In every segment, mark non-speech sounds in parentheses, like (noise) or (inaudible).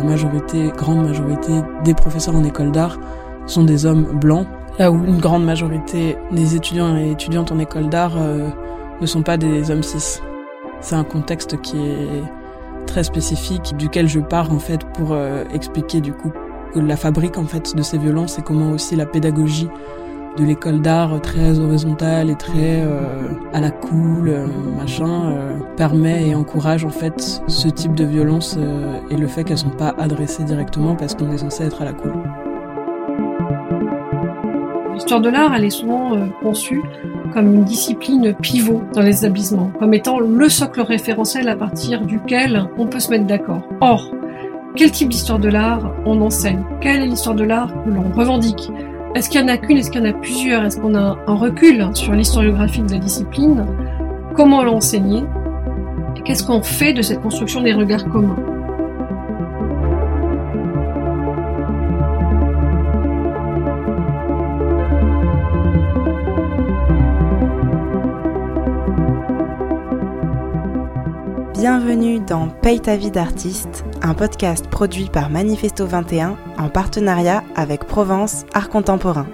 la majorité, grande majorité des professeurs en école d'art sont des hommes blancs, là où une grande majorité des étudiants et étudiantes en école d'art euh, ne sont pas des hommes cis. C'est un contexte qui est très spécifique, duquel je pars en fait pour euh, expliquer du coup la fabrique en fait de ces violences et comment aussi la pédagogie de l'école d'art très horizontale et très euh, à la cool, euh, machin, euh, permet et encourage en fait ce type de violence et le fait qu'elles sont pas adressées directement parce qu'on est censé être à la cool. L'histoire de l'art, elle est souvent conçue comme une discipline pivot dans les établissements, comme étant le socle référentiel à partir duquel on peut se mettre d'accord. Or, quel type d'histoire de l'art on enseigne? Quelle est l'histoire de l'art que l'on revendique? Est-ce qu'il y en a qu'une Est-ce qu'il y en a plusieurs? Est-ce qu'on a un recul sur l'historiographie de la discipline? Comment l'enseigner? Qu'est-ce qu'on fait de cette construction des regards communs? Bienvenue dans Paye ta vie d'artiste, un podcast produit par Manifesto 21 en partenariat avec Provence Art Contemporain.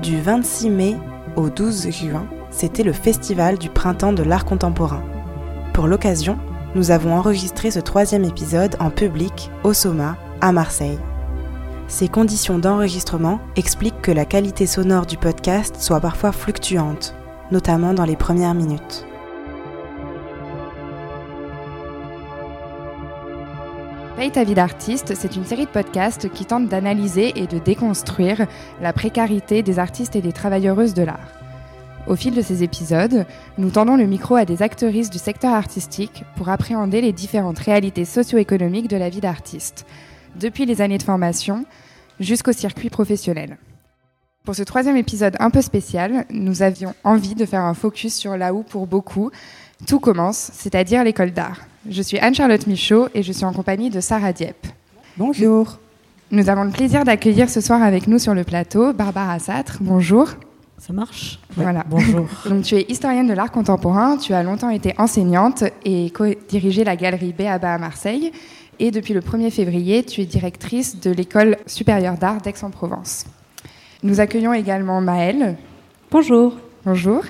Du 26 mai au 12 juin, c'était le festival du printemps de l'art contemporain. Pour l'occasion, nous avons enregistré ce troisième épisode en public au Soma, à Marseille. Ces conditions d'enregistrement expliquent que la qualité sonore du podcast soit parfois fluctuante notamment dans les premières minutes. Paye ta vie d'artiste, c'est une série de podcasts qui tente d'analyser et de déconstruire la précarité des artistes et des travailleuses de l'art. Au fil de ces épisodes, nous tendons le micro à des actrices du secteur artistique pour appréhender les différentes réalités socio-économiques de la vie d'artiste, depuis les années de formation jusqu'au circuit professionnel. Pour ce troisième épisode un peu spécial, nous avions envie de faire un focus sur là où, pour beaucoup, tout commence, c'est-à-dire l'école d'art. Je suis Anne-Charlotte Michaud et je suis en compagnie de Sarah Dieppe. Bonjour. Nous avons le plaisir d'accueillir ce soir avec nous sur le plateau Barbara Satre. Bonjour. Ça marche Voilà. Bonjour. (laughs) Donc, tu es historienne de l'art contemporain, tu as longtemps été enseignante et dirigé la galerie Béaba à Marseille. Et depuis le 1er février, tu es directrice de l'école supérieure d'art d'Aix-en-Provence. Nous accueillons également Maëlle. Bonjour. Bonjour.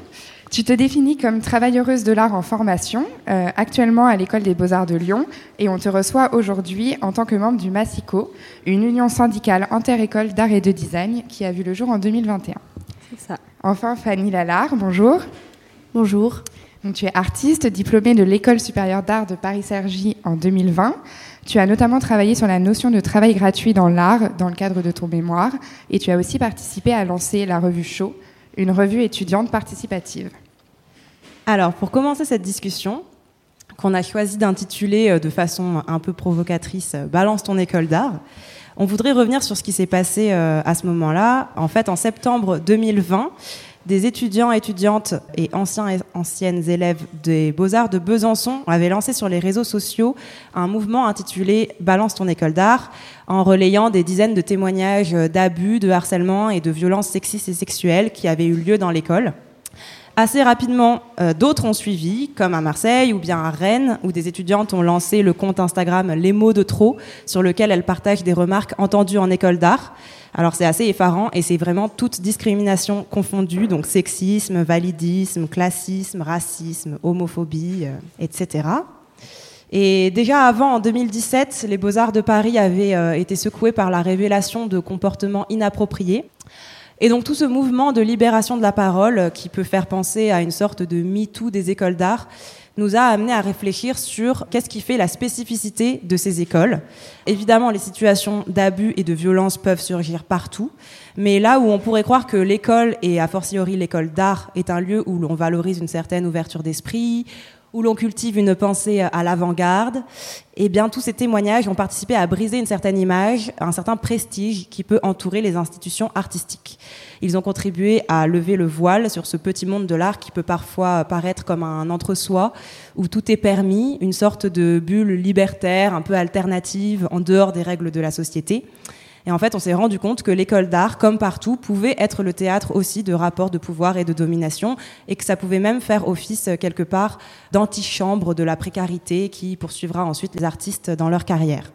Tu te définis comme travailleuse de l'art en formation, euh, actuellement à l'école des beaux-arts de Lyon, et on te reçoit aujourd'hui en tant que membre du MASICO, une union syndicale inter-école d'art et de design qui a vu le jour en 2021. C'est ça. Enfin, Fanny Lalard, bonjour. Bonjour. Donc, tu es artiste, diplômée de l'École supérieure d'art de Paris-Cergy en 2020. Tu as notamment travaillé sur la notion de travail gratuit dans l'art dans le cadre de ton mémoire et tu as aussi participé à lancer la revue Show, une revue étudiante participative. Alors, pour commencer cette discussion, qu'on a choisi d'intituler euh, de façon un peu provocatrice euh, Balance ton école d'art, on voudrait revenir sur ce qui s'est passé euh, à ce moment-là. En fait, en septembre 2020, des étudiants, étudiantes et anciens et anciennes élèves des Beaux-Arts de Besançon avaient lancé sur les réseaux sociaux un mouvement intitulé Balance ton école d'art, en relayant des dizaines de témoignages d'abus, de harcèlement et de violences sexistes et sexuelles qui avaient eu lieu dans l'école. Assez rapidement, euh, d'autres ont suivi, comme à Marseille ou bien à Rennes, où des étudiantes ont lancé le compte Instagram Les mots de trop, sur lequel elles partagent des remarques entendues en école d'art. Alors c'est assez effarant et c'est vraiment toute discrimination confondue, donc sexisme, validisme, classisme, racisme, homophobie, euh, etc. Et déjà avant, en 2017, les Beaux-Arts de Paris avaient euh, été secoués par la révélation de comportements inappropriés. Et donc tout ce mouvement de libération de la parole, euh, qui peut faire penser à une sorte de MeToo des écoles d'art, nous a amené à réfléchir sur qu'est-ce qui fait la spécificité de ces écoles. Évidemment, les situations d'abus et de violence peuvent surgir partout, mais là où on pourrait croire que l'école, et a fortiori l'école d'art, est un lieu où l'on valorise une certaine ouverture d'esprit, où l'on cultive une pensée à l'avant-garde, eh bien, tous ces témoignages ont participé à briser une certaine image, un certain prestige qui peut entourer les institutions artistiques. Ils ont contribué à lever le voile sur ce petit monde de l'art qui peut parfois paraître comme un entre-soi, où tout est permis, une sorte de bulle libertaire, un peu alternative, en dehors des règles de la société. Et en fait, on s'est rendu compte que l'école d'art, comme partout, pouvait être le théâtre aussi de rapports de pouvoir et de domination, et que ça pouvait même faire office quelque part d'antichambre de la précarité qui poursuivra ensuite les artistes dans leur carrière.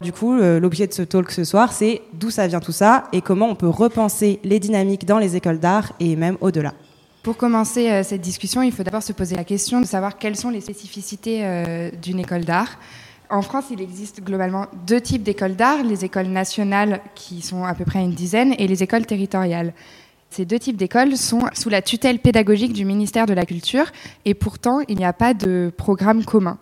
Du coup, l'objet de ce talk ce soir, c'est d'où ça vient tout ça et comment on peut repenser les dynamiques dans les écoles d'art et même au-delà. Pour commencer euh, cette discussion, il faut d'abord se poser la question de savoir quelles sont les spécificités euh, d'une école d'art. En France, il existe globalement deux types d'écoles d'art, les écoles nationales qui sont à peu près une dizaine et les écoles territoriales. Ces deux types d'écoles sont sous la tutelle pédagogique du ministère de la Culture et pourtant il n'y a pas de programme commun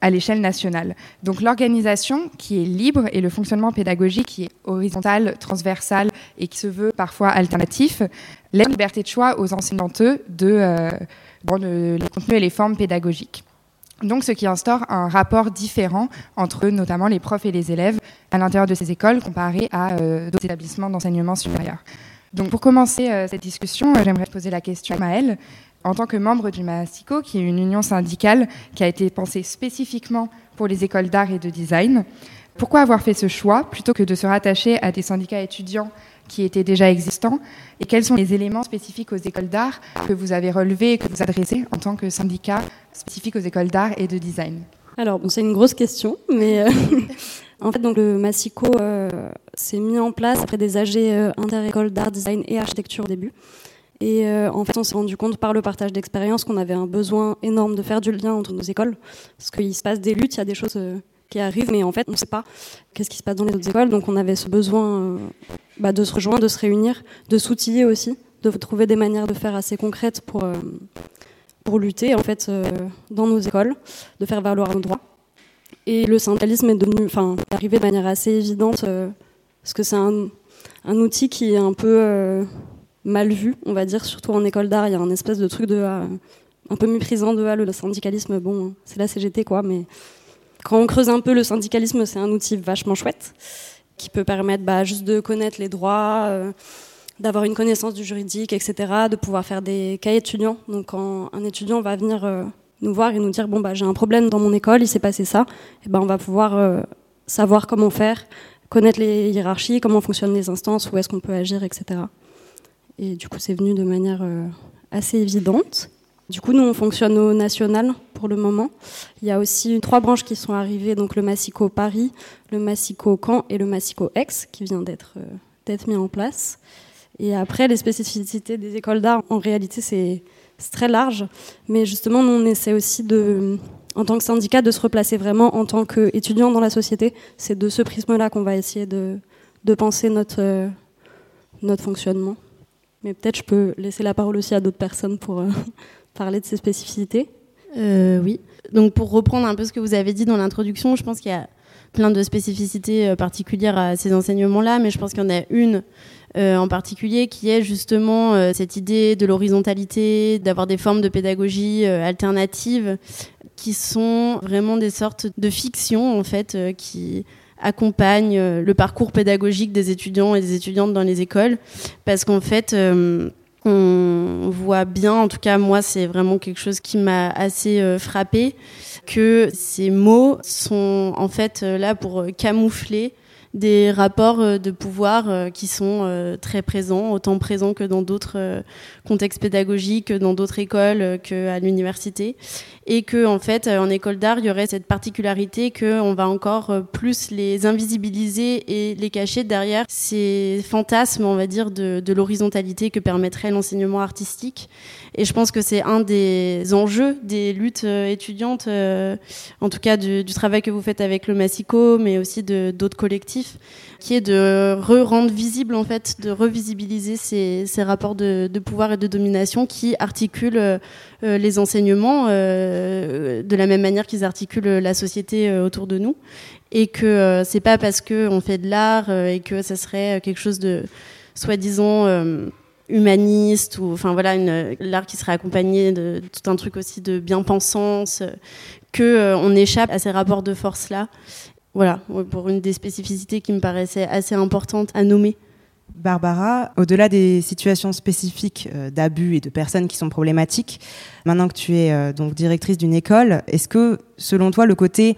à l'échelle nationale. Donc l'organisation qui est libre et le fonctionnement pédagogique qui est horizontal, transversal et qui se veut parfois alternatif, laisse liberté de choix aux enseignantes de, euh, les contenus et les formes pédagogiques. Donc, ce qui instaure un rapport différent entre notamment les profs et les élèves à l'intérieur de ces écoles comparé à euh, d'autres établissements d'enseignement supérieur. Donc, pour commencer euh, cette discussion, j'aimerais poser la question à Maëlle en tant que membre du MASICO, qui est une union syndicale qui a été pensée spécifiquement pour les écoles d'art et de design, pourquoi avoir fait ce choix plutôt que de se rattacher à des syndicats étudiants qui étaient déjà existants Et quels sont les éléments spécifiques aux écoles d'art que vous avez relevés et que vous adressez en tant que syndicat spécifique aux écoles d'art et de design Alors, bon, c'est une grosse question, mais euh, (laughs) en fait, donc, le MASICO euh, s'est mis en place après des AG euh, inter-écoles d'art, design et architecture au début. Et euh, en fait, on s'est rendu compte par le partage d'expérience qu'on avait un besoin énorme de faire du lien entre nos écoles. Parce qu'il se passe des luttes, il y a des choses qui arrivent, mais en fait, on ne sait pas qu'est-ce qui se passe dans les autres écoles. Donc, on avait ce besoin euh, bah, de se rejoindre, de se réunir, de s'outiller aussi, de trouver des manières de faire assez concrètes pour, pour lutter en fait, dans nos écoles, de faire valoir nos droits. Et le syndicalisme est devenu, enfin, arrivé de manière assez évidente, parce que c'est un, outil qui est un peu mal vu, on va dire, surtout en école d'art. Il y a un espèce de truc de euh, un peu méprisant de ah, le syndicalisme. Bon, c'est la CGT quoi, mais quand on creuse un peu, le syndicalisme c'est un outil vachement chouette qui peut permettre bah, juste de connaître les droits. Euh, d'avoir une connaissance du juridique, etc., de pouvoir faire des cas étudiants. Donc quand un étudiant va venir euh, nous voir et nous dire bon bah j'ai un problème dans mon école, il s'est passé ça, et ben on va pouvoir savoir comment faire, connaître les hiérarchies, comment fonctionnent les instances, où est-ce qu'on peut agir, etc. Et du coup, c'est venu de manière euh, assez évidente. Du coup, nous, on fonctionne au national pour le moment. Il y a aussi trois branches qui sont arrivées, donc le Massico Paris, le Massico Caen et le Massico Aix, qui vient d'être euh, mis en place. Et après, les spécificités des écoles d'art, en réalité, c'est très large. Mais justement, nous, on essaie aussi en tant que syndicat, de se replacer vraiment en tant qu'étudiant dans la société. C'est de ce prisme-là qu'on va essayer de, penser notre, euh, notre fonctionnement. Mais peut-être je peux laisser la parole aussi à d'autres personnes pour euh, parler de ces spécificités. Euh, oui. Donc pour reprendre un peu ce que vous avez dit dans l'introduction, je pense qu'il y a plein de spécificités euh, particulières à ces enseignements-là, mais je pense qu'il y en a une en particulier qui est justement cette idée de l'horizontalité, d'avoir des formes de pédagogie alternatives qui sont vraiment des sortes de fictions en fait qui accompagne euh, le parcours pédagogique des étudiants et des étudiantes dans les écoles, parce qu'en fait, euh, on voit bien, en tout cas moi, c'est vraiment quelque chose qui m'a assez euh, frappé, que ces mots sont en fait là pour camoufler des rapports euh, de pouvoir euh, qui sont euh, très présents, autant présents que dans d'autres contextes pédagogiques, dans d'autres écoles qu'à l'université. Et que, en fait, en école d'art, il y aurait cette particularité qu'on va encore plus les invisibiliser et les cacher derrière ces fantasmes, on va dire, de, de l'horizontalité que permettrait l'enseignement artistique. Et je pense que c'est un des enjeux des luttes étudiantes, en tout cas du, du, travail que vous faites avec le Massico, mais aussi d'autres collectifs qui est de re-rendre visible, en fait, de revisibiliser ces, ces rapports de, de, pouvoir et de domination qui articulent euh, les enseignements euh, de la même manière qu'ils articulent la société euh, autour de nous. Et que c'est pas parce qu'on fait de l'art et que ça serait quelque chose de soi-disant humaniste ou enfin voilà l'art qui serait accompagné de, tout un truc aussi de bien-pensance que on échappe à ces rapports de force là voilà, pour une des spécificités qui me paraissait assez importante à nommer. Barbara, au-delà des situations spécifiques euh, d'abus et de personnes qui sont problématiques, maintenant que tu es euh, donc directrice d'une école, est-ce que, selon toi, le côté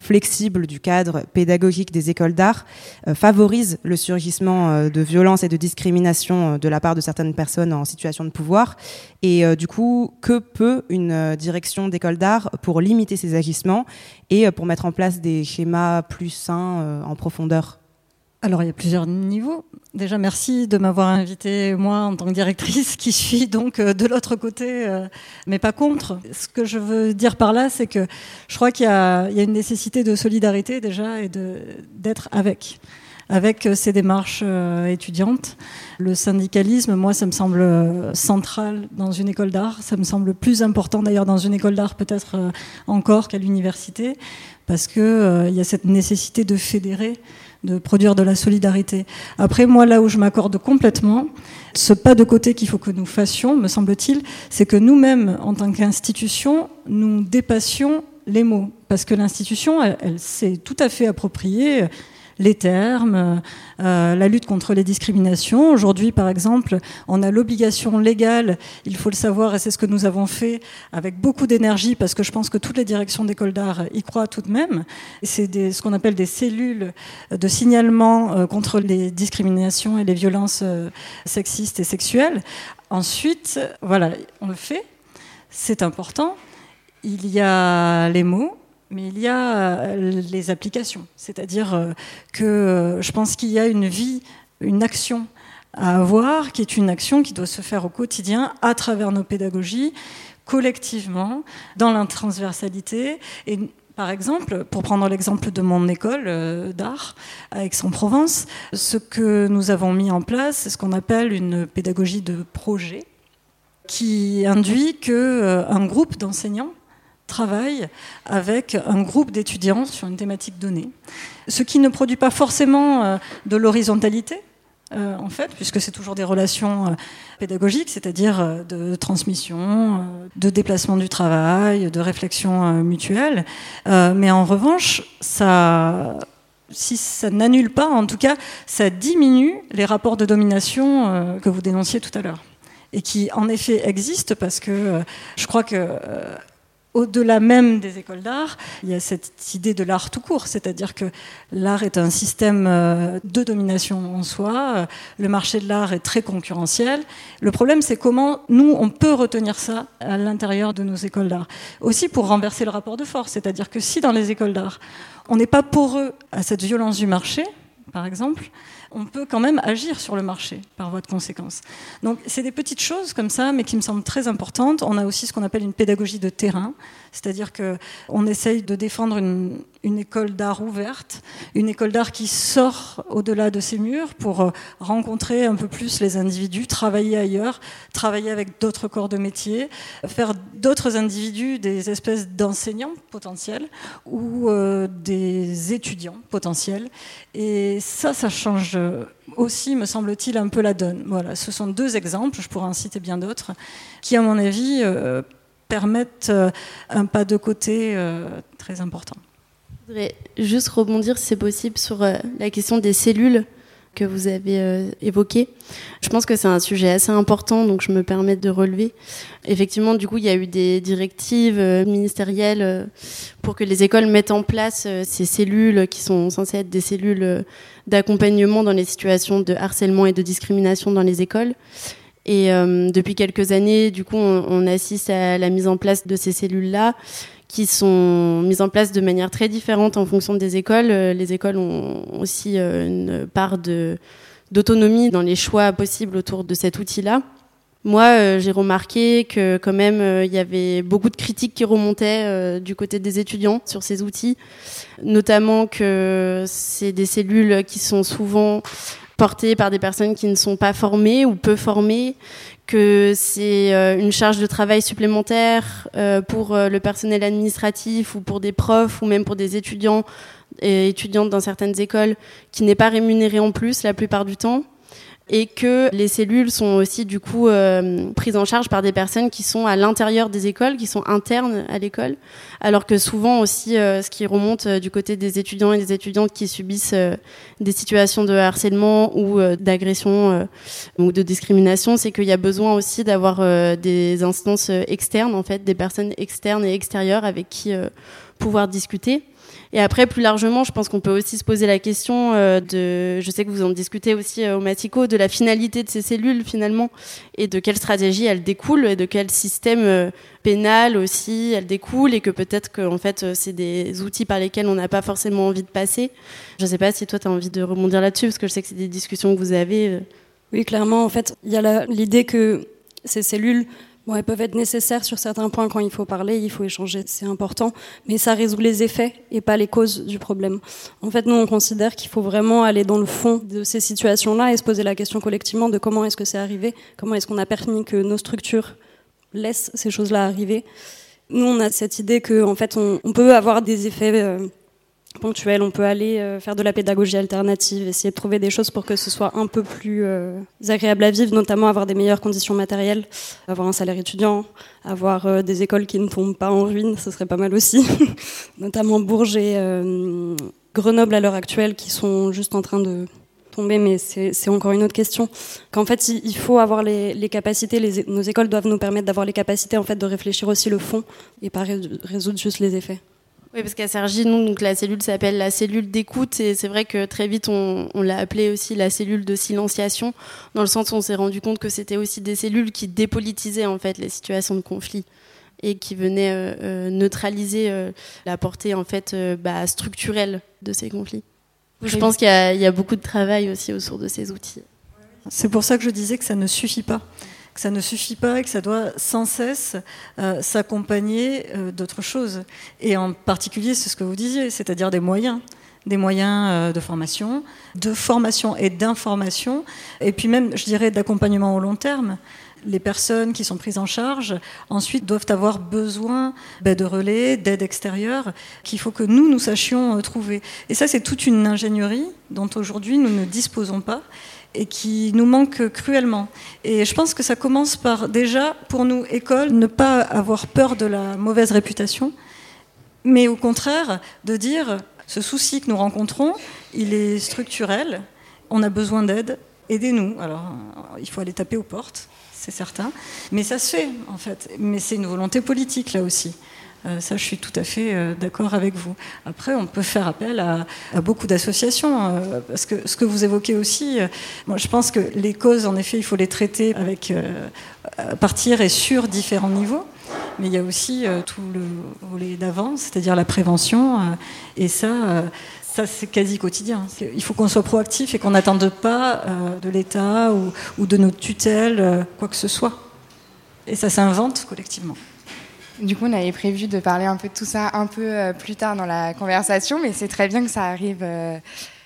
flexible du cadre pédagogique des écoles d'art euh, favorise le surgissement euh, de violences et de discrimination euh, de la part de certaines personnes en situation de pouvoir. Et du coup, que peut une direction d'école d'art pour limiter ces agissements et pour mettre en place des schémas plus sains en profondeur? Alors, il y a plusieurs niveaux. Déjà, merci de m'avoir invité, moi, en tant que directrice, qui suis donc euh, de l'autre côté, euh, mais pas contre. Ce que je veux dire par là, c'est que je crois qu'il y, a une nécessité de solidarité, déjà, et d'être avec, avec euh, ces démarches étudiantes. Le syndicalisme, moi, ça me semble central dans une école d'art. Ça me semble plus important, d'ailleurs, dans une école d'art, peut-être encore qu'à l'université, parce qu'il y a cette nécessité de fédérer de produire de la solidarité. Après, moi, là où je m'accorde complètement, ce pas de côté qu'il faut que nous fassions, me semble-t-il, c'est que nous-mêmes, en tant qu'institution, nous dépassions les mots. Parce que l'institution, elle, s'est tout à fait appropriée les termes, euh, la lutte contre les discriminations. Aujourd'hui, par exemple, on a l'obligation légale, il faut le savoir, et c'est ce que nous avons fait avec beaucoup d'énergie, parce que je pense que toutes les directions d'école d'art y croient tout de même. C'est ce qu'on appelle des cellules de signalement euh, contre les discriminations et les violences euh, sexistes et sexuelles. Ensuite, voilà, on le fait, c'est important. Il y a les mots, mais il y a euh, les applications. C'est-à-dire euh, que euh, je pense qu'il y a une vie, une action à avoir, qui est une action qui doit se faire au quotidien à travers nos pédagogies, collectivement, dans l'intransversalité. Et par exemple, pour prendre l'exemple de mon école d'art à Aix-en-Provence, ce que nous avons mis en place, c'est ce qu'on appelle une pédagogie de projet, qui induit qu'un groupe d'enseignants travaille avec un groupe d'étudiants sur une thématique donnée. Ce qui ne produit pas forcément euh, de l'horizontalité, euh, en fait, puisque c'est toujours des relations euh, pédagogiques, c'est-à-dire de transmission, de déplacement du travail, de réflexion mutuelle. mais en revanche, ça, si ça n'annule pas, en tout cas, ça diminue les rapports de domination que vous dénonciez tout à l'heure et qui en effet existent parce que je crois que au-delà même des écoles d'art, il y a cette idée de l'art tout court, c'est-à-dire que l'art est un système euh, de domination en soi, le marché de l'art est très concurrentiel. Le problème, c'est comment nous, on peut retenir ça à l'intérieur de nos écoles d'art. Aussi pour renverser le rapport de force, c'est-à-dire que si dans les écoles d'art, on n'est pas poreux à cette violence du marché, par exemple, on peut quand même agir sur le marché par voie de conséquence. Donc c'est des petites choses comme ça, mais qui me semblent très importantes. On a aussi ce qu'on appelle une pédagogie de terrain, c'est-à-dire qu'on essaye de défendre une, école d'art ouverte, une école d'art qui sort au-delà de ses murs pour euh, rencontrer un peu plus les individus, travailler ailleurs, travailler avec d'autres corps de métier, faire d'autres individus des espèces d'enseignants potentiels ou euh, des étudiants potentiels. Et ça, ça change aussi, me semble-t-il, un peu la donne. Voilà, ce sont deux exemples, je pourrais en citer bien d'autres, qui, à mon avis, euh, permettent un pas de côté très important. Je voudrais juste rebondir, si c'est possible, sur euh, la question des cellules que vous avez euh, évoquées. Je pense que c'est un sujet assez important, donc je me permets de relever. Effectivement, du coup, il y a eu des directives euh, ministérielles pour que les écoles mettent en place ces cellules qui sont censées être des cellules d'accompagnement dans les situations de harcèlement et de discrimination dans les écoles. Et depuis quelques années, du coup, on, assiste à la mise en place de ces cellules-là qui sont mises en place de manière très différente en fonction des écoles. Euh, les écoles ont aussi euh, une part d'autonomie dans les choix possibles autour de cet outil-là. Moi, euh, j'ai remarqué que quand même, il y avait beaucoup de critiques qui remontaient du côté des étudiants sur ces outils, notamment que c'est des cellules qui sont souvent portées par des personnes qui ne sont pas formées ou peu formées, que c'est euh, une charge de travail supplémentaire euh, pour euh, le personnel administratif ou pour des profs ou même pour des étudiants et étudiantes dans certaines écoles qui n'est pas rémunéré en plus la plupart du temps et que les cellules sont aussi du coup euh, prises en charge par des personnes qui sont à l'intérieur des écoles, qui sont internes à l'école, alors que souvent aussi euh, ce qui remonte euh, du côté des étudiants et des étudiantes qui subissent des situations de harcèlement ou d'agression ou de discrimination, c'est qu'il y a besoin aussi d'avoir des instances externes en fait, des personnes externes et extérieures avec qui pouvoir discuter. Et après, plus largement, je pense qu'on peut aussi se poser la question euh, de, je sais que vous en discutez aussi euh, au Matico, de la finalité de ces cellules finalement, et de quelle stratégie elles découlent, et de quel système euh, pénal aussi elles découlent, et que peut-être que en fait c'est des outils par lesquels on n'a pas forcément envie de passer. Je ne sais pas si toi tu as envie de rebondir là-dessus, parce que je sais que c'est des discussions que vous avez. Oui, clairement, en fait, il y a l'idée que ces cellules Elles peuvent être nécessaires sur certains points quand il faut parler, il faut échanger, c'est important, mais ça résout les effets et pas les causes du problème. En fait, nous, on considère qu'il faut vraiment aller dans le fond de ces situations-là et se poser la question collectivement de comment est-ce que c'est arrivé, comment est-ce qu'on a permis que nos structures laissent ces choses-là arriver. Nous, on a cette idée qu'en en fait, on, on, peut avoir des effets euh, ponctuel. On peut aller euh, faire de la pédagogie alternative, essayer de trouver des choses pour que ce soit un peu plus euh, agréable à vivre, notamment avoir des meilleures conditions matérielles, avoir un salaire étudiant, avoir euh, des écoles qui ne tombent pas en ruine, ce serait pas mal aussi, (laughs) notamment Bourges et Grenoble à l'heure actuelle qui sont juste en train de tomber, mais c'est encore une autre question. Qu'en fait, il faut avoir les, les capacités, les, nos écoles doivent nous permettre d'avoir les capacités en fait de réfléchir aussi le fond et pas résoudre juste les effets. Oui, parce qu'à Sergi, nous, donc la cellule s'appelle la cellule d'écoute, et c'est vrai que très vite, on, on l'a appelée aussi la cellule de silenciation, dans le sens où on s'est rendu compte que c'était aussi des cellules qui dépolitisaient en fait les situations de conflit et qui venaient euh, euh, neutraliser euh, la portée en fait bah, structurelle de ces conflits. Je pense qu'il y, y, a beaucoup de travail aussi autour de ces outils. C'est pour ça que je disais que ça ne suffit pas ça ne suffit pas et que ça doit sans cesse euh, s'accompagner euh, d'autres choses. Et en particulier, c'est ce que vous disiez, c'est-à-dire des moyens des moyens euh, de formation, de formation et d'information, et puis même, je dirais, d'accompagnement au long terme. Les personnes qui sont prises en charge, ensuite, doivent avoir besoin ben, de relais, d'aide extérieure, qu'il faut que nous, nous sachions trouver. Et ça, c'est toute une ingénierie dont aujourd'hui nous ne disposons pas et qui nous manque cruellement. Et je pense que ça commence par déjà, pour nous, école, ne pas avoir peur de la mauvaise réputation, mais au contraire de dire, ce souci que nous rencontrons, il est structurel, on a besoin d'aide, aidez-nous. Alors, il faut aller taper aux portes, c'est certain, mais ça se fait, en fait. Mais c'est une volonté politique, là aussi. Euh, ça, je suis tout à fait euh, d'accord avec vous. Après, on peut faire appel à, beaucoup d'associations, euh, parce que ce que vous évoquez aussi, moi, je pense que les causes, en effet, il faut les traiter avec partir et sur différents niveaux. Mais il y a aussi tout le volet d'avant, c'est-à-dire la prévention, et ça. ça, c'est quasi quotidien. Il faut qu'on soit proactif et qu'on n'attende pas de l'État ou, ou, de notre tutelle, quoi que ce soit. Et ça s'invente collectivement. Du coup, on avait prévu de parler un peu de tout ça un peu euh, plus tard dans la conversation, mais c'est très bien que ça arrive euh,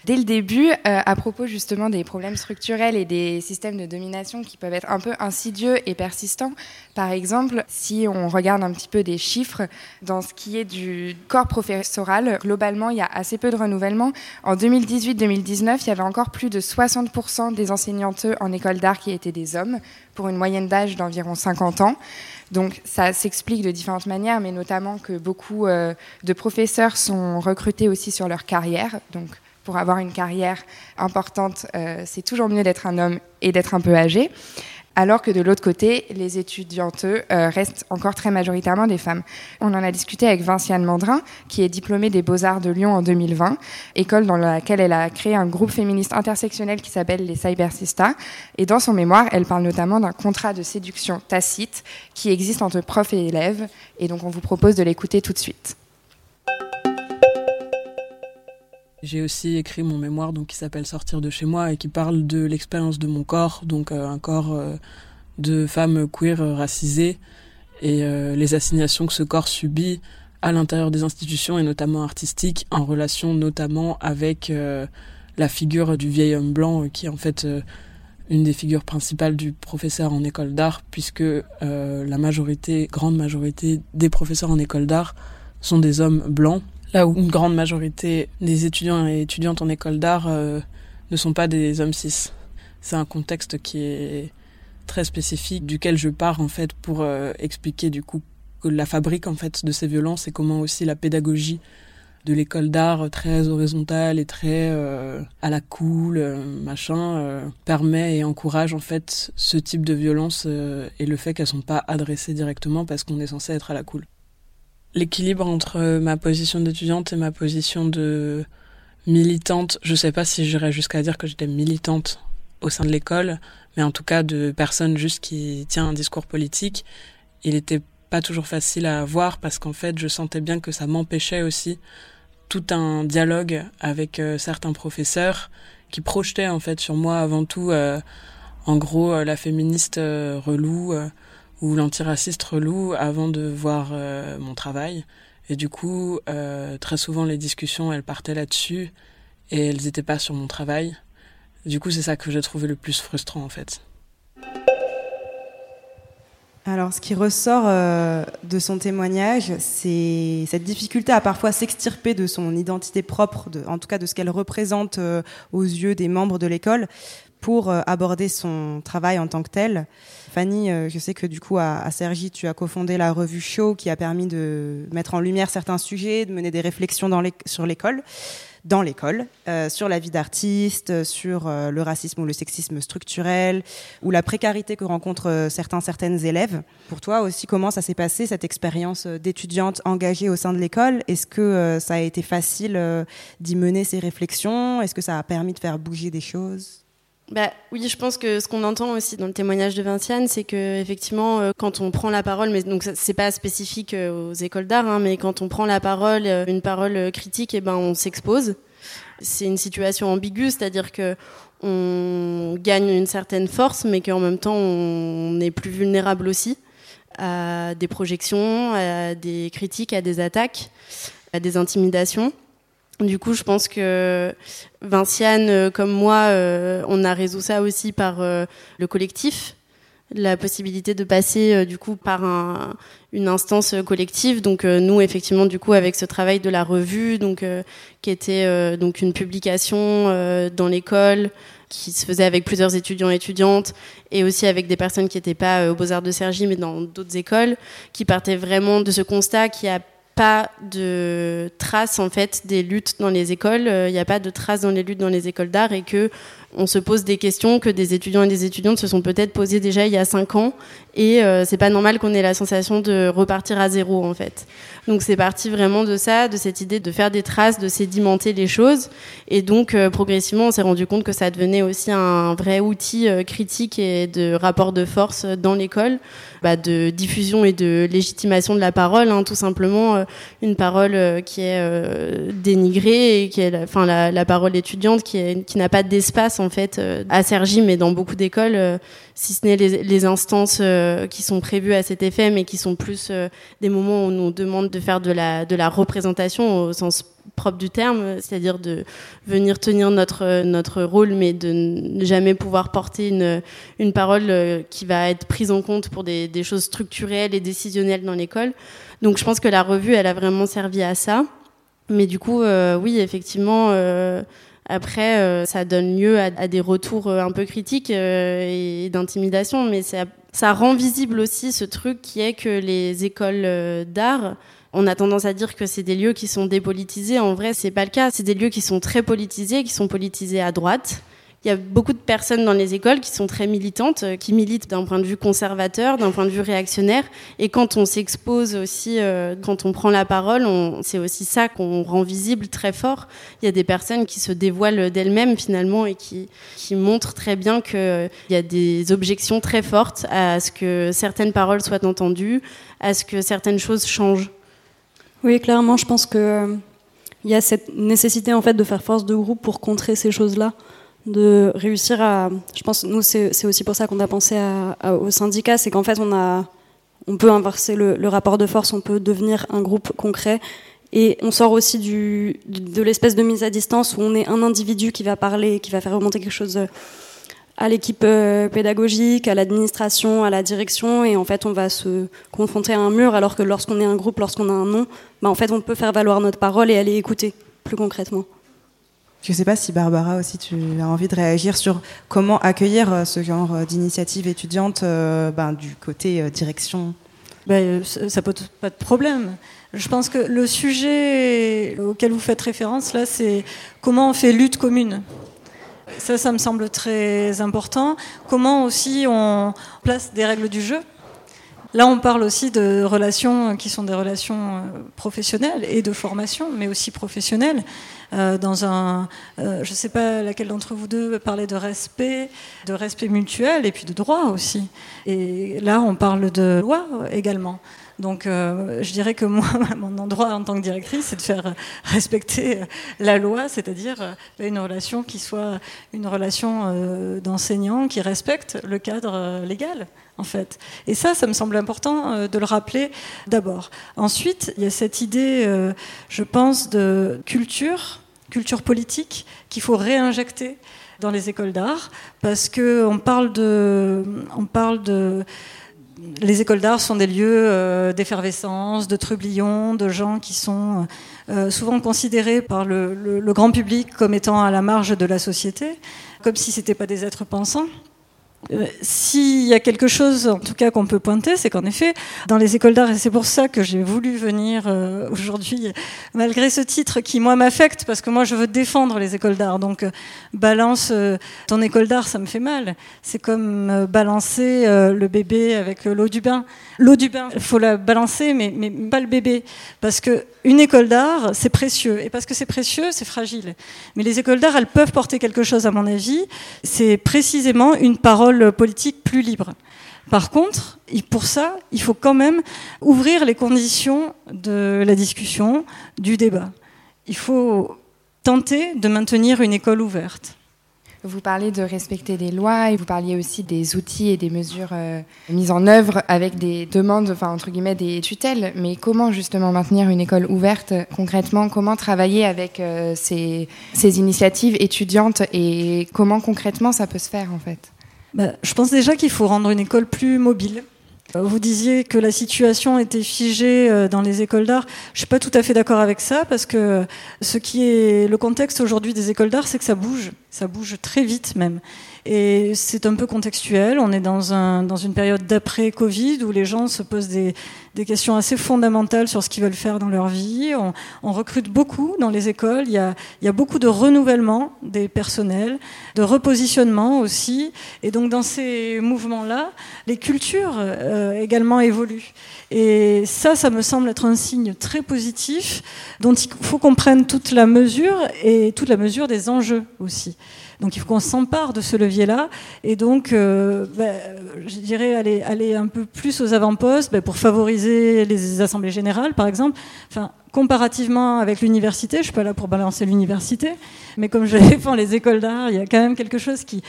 dès le début. Euh, à propos justement des problèmes structurels et des systèmes de domination qui peuvent être un peu insidieux et persistants. Par exemple, si on regarde un petit peu des chiffres dans ce qui est du corps professoral, globalement, il y a assez peu de renouvellement. En 2018-2019, il y avait encore plus de 60% des enseignantes en école d'art qui étaient des hommes, pour une moyenne d'âge d'environ 50 ans. Donc ça s'explique de différentes manières, mais notamment que beaucoup euh, de professeurs sont recrutés aussi sur leur carrière. Donc pour avoir une carrière importante, euh, c'est toujours mieux d'être un homme et d'être un peu âgé alors que de l'autre côté, les étudiantes euh, restent encore très majoritairement des femmes. On en a discuté avec Vinciane Mandrin, qui est diplômée des Beaux-Arts de Lyon en 2020, école dans laquelle elle a créé un groupe féministe intersectionnel qui s'appelle les Cybersista. Et dans son mémoire, elle parle notamment d'un contrat de séduction tacite qui existe entre profs et élèves. Et donc on vous propose de l'écouter tout de suite. J'ai aussi écrit mon mémoire donc qui s'appelle Sortir de chez moi et qui parle de l'expérience de mon corps, donc euh, un corps euh, de femme queer euh, racisée et les assignations que ce corps subit à l'intérieur des institutions et notamment artistiques en relation notamment avec la figure du vieil homme blanc qui est en fait une des figures principales du professeur en école d'art puisque la majorité, grande majorité des professeurs en école d'art sont des hommes blancs là où une grande majorité des étudiants et étudiantes en école d'art euh, ne sont pas des hommes cis. C'est un contexte qui est très spécifique duquel je pars en fait pour euh, expliquer du coup que la fabrique en fait de ces violences et comment aussi la pédagogie de l'école d'art très horizontale et très euh, à la cool machin permet et encourage en fait ce type de violence et le fait qu'elles sont pas adressées directement parce qu'on est censé être à la cool. L'équilibre entre ma position d'étudiante et ma position de militante. Je sais pas si j'irais jusqu'à dire que j'étais militante au sein de l'école, mais en tout cas de personne juste qui tient un discours politique. Il était pas toujours facile à avoir parce qu'en fait, je sentais bien que ça m'empêchait aussi tout un dialogue avec euh, certains professeurs qui projetaient en fait sur moi avant tout, euh, en gros, euh, la féministe relou ou l'antiraciste relou avant de voir mon travail. Et du coup, très souvent, les discussions, elles partaient là-dessus et elles n'étaient pas sur mon travail. Du coup, c'est ça que j'ai trouvé le plus frustrant en fait. Alors, ce qui ressort euh, de son témoignage, c'est cette difficulté à parfois s'extirper de son identité propre, en tout cas de ce qu'elle représente euh, aux yeux des membres de l'école, pour euh, aborder son travail en tant que tel. Fanny, je sais que du coup à, à Sergi, tu as cofondé la revue Show qui a permis de mettre en lumière certains sujets, de mener des réflexions sur l'école dans l'école, euh, sur la vie d'artiste, sur euh, le racisme ou le sexisme structurel, ou la précarité que rencontrent euh, certains, certaines élèves. Pour toi aussi, comment ça s'est passé, cette expérience d'étudiante engagée au sein de l'école? Est-ce que ça a été facile d'y mener ces réflexions? Est-ce que ça a permis de faire bouger des choses? Bah, oui, je pense que ce qu'on entend aussi dans le témoignage de Vinciane, c'est que effectivement, euh, quand on prend la parole, mais donc c'est pas spécifique euh, aux écoles d'art, hein, mais quand on prend la parole, euh, une parole critique, et eh ben on s'expose. C'est une situation ambiguë, c'est-à-dire que on gagne une certaine force, mais qu'en même temps on est plus vulnérable aussi à des projections, à des critiques, à des attaques, à des intimidations. Du coup, je pense que Vinciane, euh, comme moi, euh, on a résolu ça aussi par euh, le collectif, la possibilité de passer du coup par un, une instance collective. Donc nous, effectivement, du coup, avec ce travail de la revue, donc qui était donc une publication dans l'école qui se faisait avec plusieurs étudiants et étudiantes et aussi avec des personnes qui n'étaient pas aux Beaux-Arts de Cergy mais dans d'autres écoles, qui partaient vraiment de ce constat qui a pas de traces en fait des luttes dans les écoles. Il euh, n'y a pas de traces dans les luttes dans les écoles d'art et que on se pose des questions que des étudiants et des étudiantes se sont peut-être posées déjà il y a cinq ans et euh, c'est pas normal qu'on ait la sensation de repartir à zéro en fait. Donc c'est parti vraiment de ça, de cette idée de faire des traces, de sédimenter les choses. Et donc euh, progressivement on s'est rendu compte que ça devenait aussi un vrai outil critique et de rapport de force dans l'école bah, de diffusion et de légitimation de la parole, hein, tout simplement euh, une parole euh, qui est euh, dénigrée et qui est, enfin la, la, parole étudiante qui, qui n'a pas d'espace en fait à Sergi, mais dans beaucoup d'écoles, si ce n'est les, les, instances qui sont prévues à cet effet, mais qui sont plus des moments où on nous demande de faire de la de la représentation au sens propre du terme, c'est-à-dire de venir tenir notre, notre rôle, mais de ne jamais pouvoir porter une, une parole euh, qui va être prise en compte pour des, des choses structurelles et décisionnelles dans l'école. Donc je pense que la revue, elle a vraiment servi à ça. Mais du coup, euh, oui, effectivement, euh, après, euh, ça donne lieu à, à, des retours un peu critiques et d'intimidation, mais ça, ça rend visible aussi ce truc qui est que les écoles d'art on a tendance à dire que c'est des lieux qui sont dépolitisés. En vrai, c'est pas le cas. C'est des lieux qui sont très politisés, qui sont politisés à droite. Il y a beaucoup de personnes dans les écoles qui sont très militantes, euh, qui militent d'un point de vue conservateur, d'un point de vue réactionnaire. Et quand on s'expose aussi, euh, quand on prend la parole, c'est aussi ça qu'on rend visible très fort. Il y a des personnes qui se dévoilent d'elles-mêmes finalement et qui, montrent très bien qu'il euh, y a des objections très fortes à ce que certaines paroles soient entendues, à ce que certaines choses changent. Oui, clairement, je pense que euh, il y a cette nécessité en fait de faire force de groupe pour contrer ces choses-là, de réussir à. Je pense, nous, c'est aussi pour ça qu'on a pensé au syndicat, c'est qu'en fait, on a, on peut inverser le, le, rapport de force, on peut devenir un groupe concret. Et on sort aussi du, de l'espèce de mise à distance où on est un individu qui va parler, qui va faire remonter quelque chose à l'équipe euh, pédagogique, à l'administration, à la direction, et en fait on va se confronter à un mur, alors que lorsqu'on est un groupe, lorsqu'on a un nom, bah, en fait on peut faire valoir notre parole et aller écouter plus concrètement. Je ne sais pas si Barbara aussi tu as envie de réagir sur comment accueillir euh, ce genre euh, d'initiative étudiante ben, du côté direction. Ben, ça pose pas de problème. Je pense que le sujet auquel vous faites référence là, c'est comment on fait lutte commune. Ça, ça me semble très important. Comment aussi on place des règles du jeu là, on parle aussi de relations qui sont des relations professionnelles et de formation, mais aussi professionnelles. dans un, je ne sais pas laquelle d'entre vous deux parlait de respect, de respect mutuel et puis de droit aussi. Et là, on parle de loi également. Donc euh, je dirais que moi, (laughs) mon endroit en tant que directrice, c'est de faire respecter la loi, c'est-à-dire euh, une relation qui soit une relation euh, d'enseignant qui respecte le cadre légal. En fait. Et ça, ça me semble important de le rappeler d'abord. Ensuite, il y a cette idée, je pense, de culture, culture politique, qu'il faut réinjecter dans les écoles d'art, parce qu'on parle de, on parle de les écoles d'art sont des lieux euh, d'effervescence, de trublions, de gens qui sont euh, souvent considérés par le, grand public comme étant à la marge de la société, comme si ce n'étaient pas des êtres pensants. Euh, s'il y a quelque chose, en tout cas, qu'on peut pointer, c'est qu'en effet, dans les écoles d'art, et c'est pour ça que j'ai voulu venir euh, aujourd'hui, malgré ce titre qui, moi, m'affecte, parce que moi, je veux défendre les écoles d'art. Donc, euh, balance ton école d'art, ça me fait mal. C'est comme balancer le bébé avec l'eau du bain. L'eau du bain, il faut la balancer, mais, mais pas le bébé. Parce que une école d'art, c'est précieux. Et parce que c'est précieux, c'est fragile. Mais les écoles d'art, elles peuvent porter quelque chose, à mon avis. C'est précisément une parole politique plus libre. Par contre, pour ça, il faut quand même ouvrir les conditions de la discussion, du débat. Il faut tenter de maintenir une école ouverte. Vous parlez de respecter les lois et vous parliez aussi des outils et des mesures euh, mises en œuvre avec des demandes, enfin entre guillemets des tutelles. Mais comment justement maintenir une école ouverte concrètement? Comment travailler avec euh, ces, ces, initiatives étudiantes et comment concrètement ça peut se faire en fait? Bah, Je pense déjà qu'il faut rendre une école plus mobile. Vous disiez que la situation était figée euh, dans les écoles d'art. Je suis pas tout à fait d'accord avec ça parce que ce qui est le contexte aujourd'hui des écoles d'art, c'est que ça bouge, ça bouge très vite même. Et c'est un peu contextuel. On est dans, un, dans une période d'après-Covid où les gens se posent des, des, questions assez fondamentales sur ce qu'ils veulent faire dans leur vie. On, on, recrute beaucoup dans les écoles. Il y, a, il y a beaucoup de renouvellement des personnels, de repositionnement aussi. Et donc dans ces mouvements-là, les cultures euh, également évoluent. Et ça, ça me semble être un signe très positif dont il faut qu'on prenne toute la mesure et toute la mesure des enjeux aussi. Donc il faut qu'on s'empare de ce levier-là et donc, euh, ben, je dirais, aller, aller un peu plus aux avant-postes ben, pour favoriser les assemblées générales, par exemple. Enfin, comparativement avec l'université, je suis pas là pour balancer l'université, mais comme je (laughs) défends les écoles d'art, il y a quand même quelque chose qui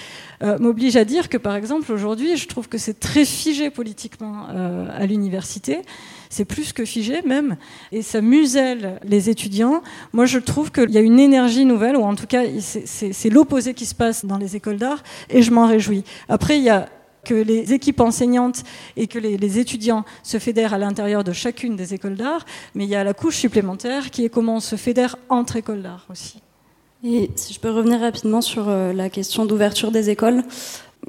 euh, m'oblige à dire que, par exemple, aujourd'hui, je trouve que c'est très figé politiquement euh, à l'université. C'est plus que figé même, et ça muselle les étudiants. Moi, je trouve qu'il y a une énergie nouvelle, ou en tout cas, c'est l'opposé qui se passe dans les écoles d'art, et je m'en réjouis. Après, il y a que les équipes enseignantes et que les, étudiants se fédèrent à l'intérieur de chacune des écoles d'art, mais il y a la couche supplémentaire qui est comment on se fédère entre écoles d'art aussi. Et si je peux revenir rapidement sur euh, la question d'ouverture des écoles,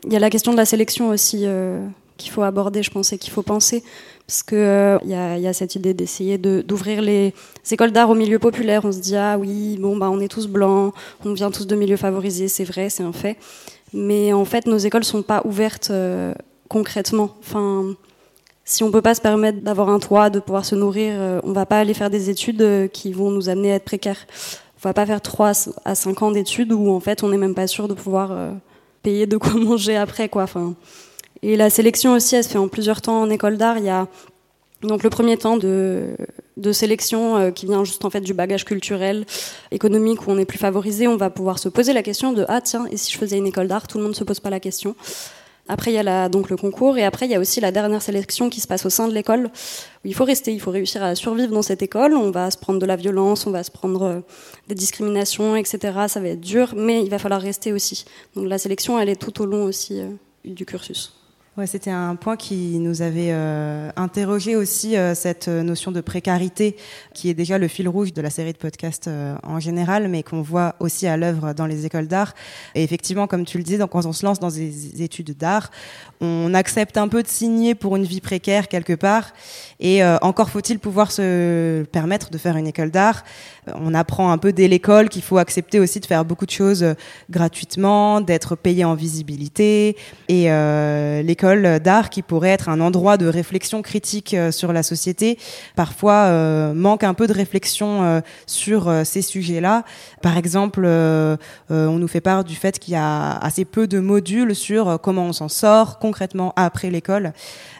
il y a la question de la sélection aussi euh, qu'il faut aborder, je pense, et qu'il faut penser, parce que euh, y, a, cette idée d'essayer d'ouvrir les écoles d'art au milieu populaire. On se dit ah oui, bon bah on est tous blancs, on vient tous de milieux favorisés, c'est vrai, c'est un fait. Mais en fait, nos écoles sont pas ouvertes euh, concrètement. Enfin, si on peut pas se permettre d'avoir un toit, de pouvoir se nourrir, euh, on va pas aller faire des études euh, qui vont nous amener à être précaires. On va pas faire 3 à 5 ans d'études où en fait on n'est même pas sûr de pouvoir payer de quoi (laughs) manger après quoi. Enfin, et la sélection aussi, elle se fait en plusieurs temps en école d'art. Il y a donc le premier temps de, sélection euh, qui vient juste en fait du bagage culturel, économique où on est plus favorisé, on va pouvoir se poser la question de ah tiens et si je faisais une école d'art, tout le monde ne se pose pas la question. Après il y a donc le concours et après il y a aussi la dernière sélection qui se passe au sein de l'école où il faut rester, il faut réussir à survivre dans cette école. On va se prendre de la violence, on va se prendre euh, des discriminations, etc. Ça va être dur, mais il va falloir rester aussi. Donc la sélection elle est tout au long aussi euh, du cursus. Ouais, c'était un point qui nous avait euh, interrogé aussi euh, cette notion de précarité, qui est déjà le fil rouge de la série de podcasts euh, en général, mais qu'on voit aussi à l'œuvre dans les écoles d'art. Et effectivement, comme tu le disais, donc, quand on se lance dans des études d'art, on accepte un peu de signer pour une vie précaire quelque part. Et euh, encore faut-il pouvoir se permettre de faire une école d'art. On apprend un peu dès l'école qu'il faut accepter aussi de faire beaucoup de choses gratuitement, d'être payé en visibilité. Et l'école l'école d'art qui pourrait être un endroit de réflexion critique euh, sur la société, parfois euh, manque un peu de réflexion euh, sur ces sujets-là. Par exemple, on nous fait part du fait qu'il y a assez peu de modules sur comment on s'en sort concrètement après l'école.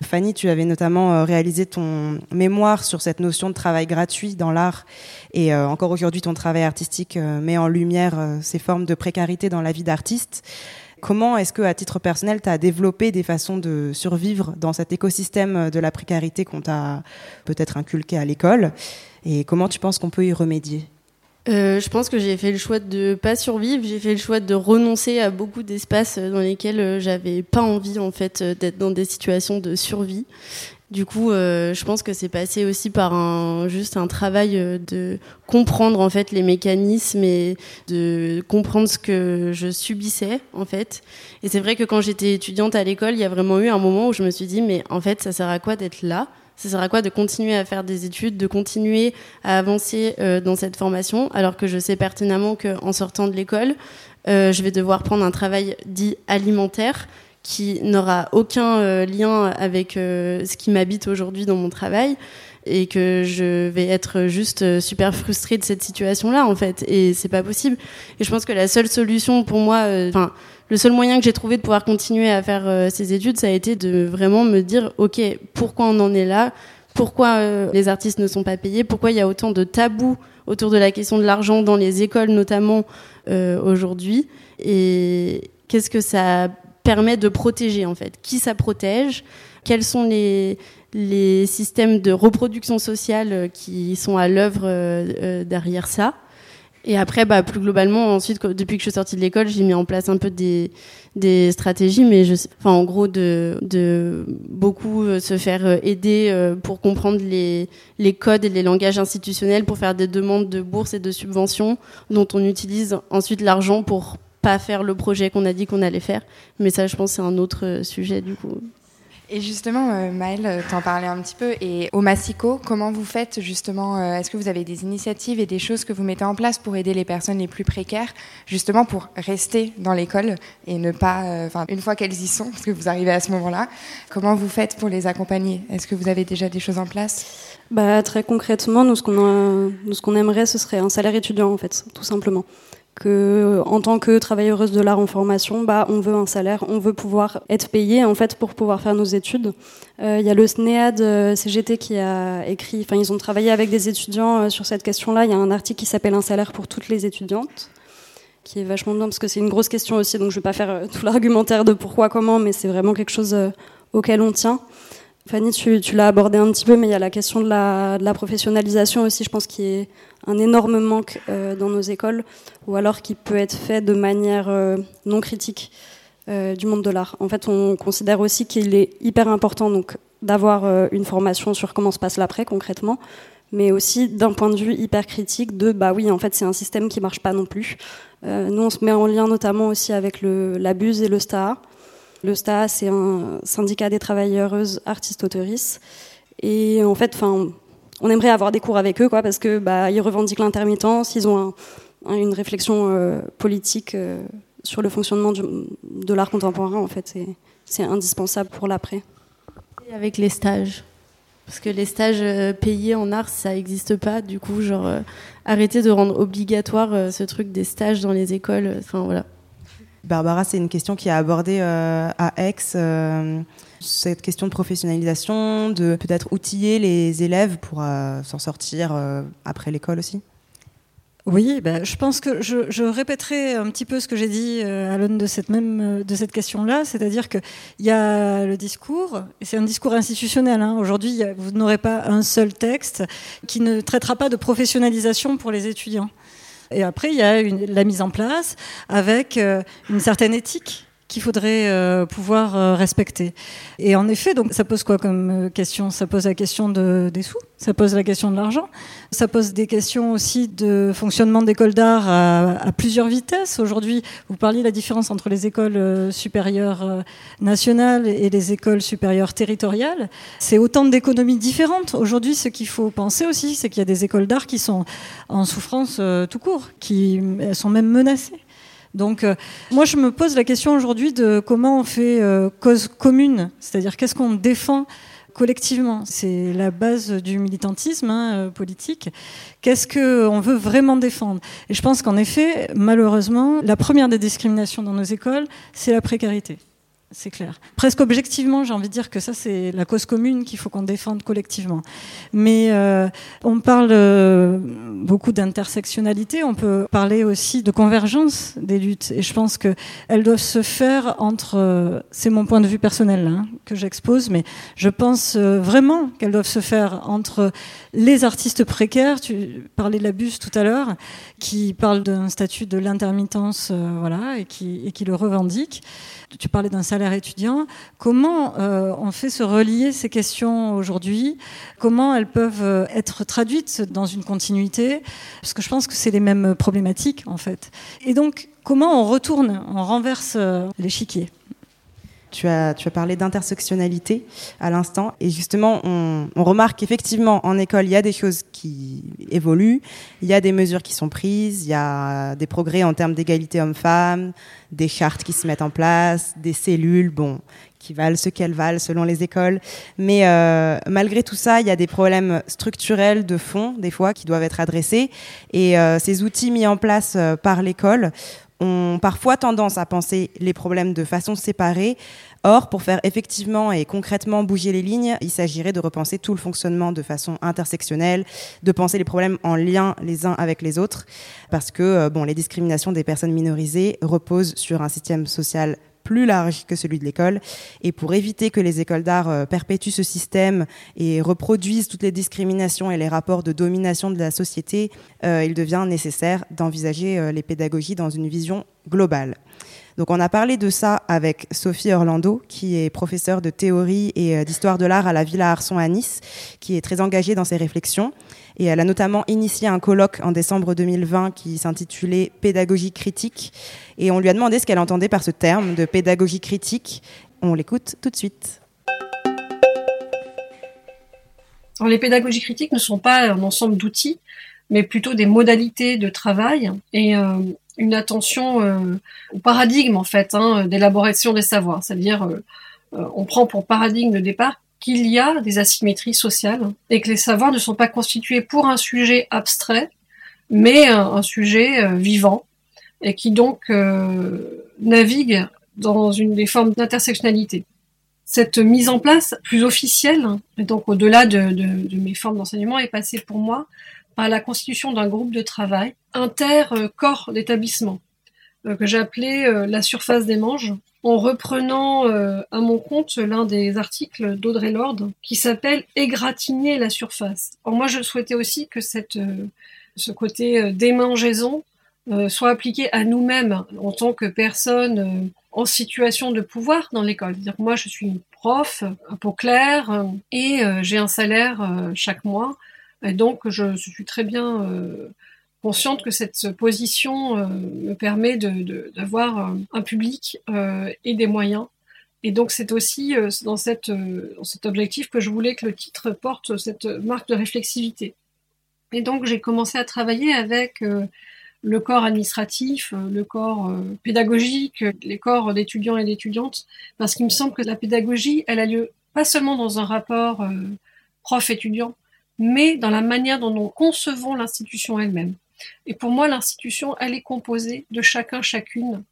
Fanny, tu avais notamment réalisé ton mémoire sur cette notion de travail gratuit dans l'art et encore aujourd'hui ton travail artistique met en lumière ces formes de précarité dans la vie d'artiste. Comment est-ce que, à titre personnel, tu as développé des façons de survivre dans cet écosystème de la précarité qu'on t'a peut-être inculqué à l'école? Et comment tu penses qu'on peut y remédier? Euh, je pense que j'ai fait le choix de pas survivre. J'ai fait le choix de renoncer à beaucoup d'espaces dans lesquels euh, j'avais pas envie en fait euh, d'être dans des situations de survie. Du coup, euh, je pense que c'est passé aussi par un juste un travail euh, de comprendre en fait les mécanismes et de comprendre ce que je subissais en fait. Et c'est vrai que quand j'étais étudiante à l'école, il y a vraiment eu un moment où je me suis dit mais en fait, ça sert à quoi d'être là? Ça sert à quoi de continuer à faire des études, de continuer à avancer euh, dans cette formation, alors que je sais pertinemment qu'en sortant de l'école, je vais devoir prendre un travail dit alimentaire qui n'aura aucun euh, lien avec euh, ce qui m'habite aujourd'hui dans mon travail et que je vais être juste euh, super frustrée de cette situation-là en fait. Et c'est pas possible. Et je pense que la seule solution pour moi enfin le seul moyen que j'ai trouvé de pouvoir continuer à faire ces études ça a été de vraiment me dire ok pourquoi on en est là? Pourquoi les artistes ne sont pas payés? Pourquoi il y a autant de tabous autour de la question de l'argent dans les écoles notamment aujourd'hui? Et qu'est-ce que ça permet de protéger en fait? Qui ça protège? Quels sont les, systèmes de reproduction sociale euh, qui sont à l'œuvre euh, euh, derrière ça? Et après, bah, plus globalement, ensuite, depuis que je suis sortie de l'école, j'ai mis en place un peu des, des stratégies, mais je, enfin, en gros, de, de beaucoup se faire aider pour comprendre les, les codes et les langages institutionnels pour faire des demandes de bourses et de subventions dont on utilise ensuite l'argent pour pas faire le projet qu'on a dit qu'on allait faire. Mais ça, je pense, c'est un autre euh, sujet du coup. Et justement, euh, Maëlle, euh, t'en parlais un petit peu. Et au Massico, comment vous faites justement Est-ce que vous avez des initiatives et des choses que vous mettez en place pour aider les personnes les plus précaires, justement pour rester dans l'école et ne pas, enfin, une fois qu'elles y sont, parce que vous arrivez à ce moment-là, comment vous faites pour les accompagner? Est-ce que vous avez déjà des choses en place? Bah, Très concrètement, nous, ce qu'on qu'on aimerait, ce serait un salaire étudiant, en fait, tout simplement que en tant que travailleuse de l'art en formation, bah, on veut un salaire, on veut pouvoir être payé en fait pour pouvoir faire nos études. Euh, il y a le SNEAD euh, CGT qui a écrit, enfin ils ont travaillé avec des étudiants euh, sur cette question-là. Il y a un article qui s'appelle Un salaire pour toutes les étudiantes, qui est vachement bien parce que c'est une grosse question aussi. Donc je vais pas faire tout l'argumentaire de pourquoi, comment, mais c'est vraiment quelque chose auquel on tient. Fanny, tu, tu l'as abordé un petit peu, mais il y a la question de la, de la professionnalisation aussi, je pense, qui est un énorme manque euh, dans nos écoles, ou alors qui peut être fait de manière euh, non critique euh, du monde de l'art. En fait, on considère aussi qu'il est hyper important donc d'avoir une formation sur comment se passe l'après concrètement, mais aussi d'un point de vue hyper critique de bah oui, en fait, c'est un système qui marche pas non plus. nous, on se met en lien notamment aussi avec le, l'abuse et le STA. Le STA, c'est un syndicat des travailleuses artistes-autoristes. Et en fait, enfin, on aimerait avoir des cours avec eux, quoi, parce que bah, ils revendiquent l'intermittence, ils ont une réflexion euh, politique euh, sur le fonctionnement de l'art contemporain. En fait, c'est indispensable pour l'après. Et avec les stages, parce que les stages euh, payés en art, ça n'existe pas. Du coup, genre arrêter de rendre obligatoire ce truc des stages dans les écoles. Enfin voilà. Barbara, c'est une question qui est abordée à Aix cette question de professionnalisation, de peut-être outiller les élèves pour euh, s'en sortir euh, après l'école aussi? Oui, ben, je pense que je, répéterai un petit peu ce que j'ai dit euh, à l'aune de cette même de cette question-là, c'est-à-dire qu'il y a le discours, et c'est un discours institutionnel. Hein. Aujourd'hui, vous n'aurez pas un seul texte qui ne traitera pas de professionnalisation pour les étudiants. Et après, il y a la mise en place avec une certaine éthique qu'il faudrait euh, pouvoir euh, respecter. Et en effet, donc ça pose quoi comme euh, question? Ça pose la question de, des sous, ça pose la question de l'argent, ça pose des questions aussi de fonctionnement d'écoles d'art à, plusieurs vitesses. Aujourd'hui, vous parliez de la différence entre les écoles supérieures nationales et les écoles supérieures territoriales. C'est autant d'économies différentes. Aujourd'hui, ce qu'il faut penser aussi, c'est qu'il y a des écoles d'art qui sont en souffrance tout court, qui sont même menacées. Donc, euh, moi, je me pose la question aujourd'hui de comment on fait euh, cause commune, c'est-à-dire qu'est-ce qu'on défend collectivement? C'est la base du militantisme hein, euh, politique. Qu'est-ce qu'on veut vraiment défendre? Et je pense qu'en effet, malheureusement, la première des discriminations dans nos écoles, c'est la précarité c'est clair. Presque objectivement, j'ai envie de dire que ça, c'est la cause commune qu'il faut qu'on défende collectivement. Mais euh, on parle euh, beaucoup d'intersectionnalité, on peut parler aussi de convergence des luttes. Et je pense qu'elles doivent se faire entre, euh, c'est mon point de vue personnel hein, que j'expose, mais je pense vraiment qu'elles doivent se faire entre les artistes précaires, tu parlais de la bus tout à l'heure, qui parle d'un statut de l'intermittence, voilà, et qui, le revendique. Tu parlais d'un salaire étudiant. Comment euh, on fait se relier ces questions aujourd'hui? Comment elles peuvent euh, être traduites dans une continuité? Parce que je pense que c'est les mêmes problématiques en fait. Et donc, comment on retourne, on renverse euh, l'échiquier? Tu as, tu as parlé d'intersectionnalité à l'instant. Et justement, on, remarque qu'effectivement, en école, il y a des choses qui évoluent, il y a des mesures qui sont prises, il y a des progrès en termes d'égalité homme-femme, des chartes qui se mettent en place, des cellules, bon, qui valent ce qu'elles valent selon les écoles. Mais euh, malgré tout ça, il y a des problèmes structurels de fond, des fois, qui doivent être adressés. Et euh, ces outils mis en place euh, par l'école ont parfois tendance à penser les problèmes de façon séparée. Or, pour faire effectivement et concrètement bouger les lignes, il s'agirait de repenser tout le fonctionnement de façon intersectionnelle, de penser les problèmes en lien les uns avec les autres, parce que euh, les discriminations des personnes minorisées reposent sur un système social plus large que celui de l'école. Et pour éviter que les écoles d'art euh, perpétuent ce système et reproduisent toutes les discriminations et les rapports de domination de la société, euh, il devient nécessaire d'envisager euh, les pédagogies dans une vision globale. Donc on a parlé de ça avec Sophie Orlando, qui est professeure de théorie et d'histoire de l'art à la Villa Arson à Nice, qui est très engagée dans ses réflexions. Et elle a notamment initié un colloque en décembre 2020 qui s'intitulait Pédagogie critique. Et on lui a demandé ce qu'elle entendait par ce terme de pédagogie critique. On l'écoute tout de suite. les pédagogies critiques ne sont pas un ensemble d'outils, mais plutôt des modalités de travail et euh, une attention euh, au paradigme en fait hein, d'élaboration des savoirs. C'est-à-dire, euh, on prend pour paradigme de départ qu'il y a des asymétries sociales et que les savoirs ne sont pas constitués pour un sujet abstrait, mais un, sujet euh, vivant et qui donc euh, navigue dans une des formes d'intersectionnalité. Cette mise en place plus officielle, et donc au-delà de, de, mes formes d'enseignement, est passée pour moi par la constitution d'un groupe de travail inter-corps d'établissement, euh, que j'ai appelé la surface des manges, en reprenant euh, à mon compte l'un des articles d'Audrey Lorde qui s'appelle Égratigner la surface. moi, je souhaitais aussi que cette, euh, ce côté euh, démangeaison soit appliqué à nous-mêmes en tant que personnes en situation de pouvoir dans l'école. Moi, je suis prof, un peu clair, et j'ai un salaire chaque mois. Et donc, je, suis très bien consciente que cette position euh, me permet d'avoir euh, un public euh, et des moyens. Et donc c'est aussi dans cet objectif que je voulais que le titre porte cette marque de réflexivité. Et donc j'ai commencé à travailler avec le corps administratif, le corps pédagogique, les corps d'étudiants et d'étudiantes, parce qu'il me semble que la pédagogie, elle a lieu pas seulement dans un rapport prof-étudiant, mais dans la manière dont nous concevons l'institution elle-même. Et pour moi, l'institution, elle est composée de chacun, chacune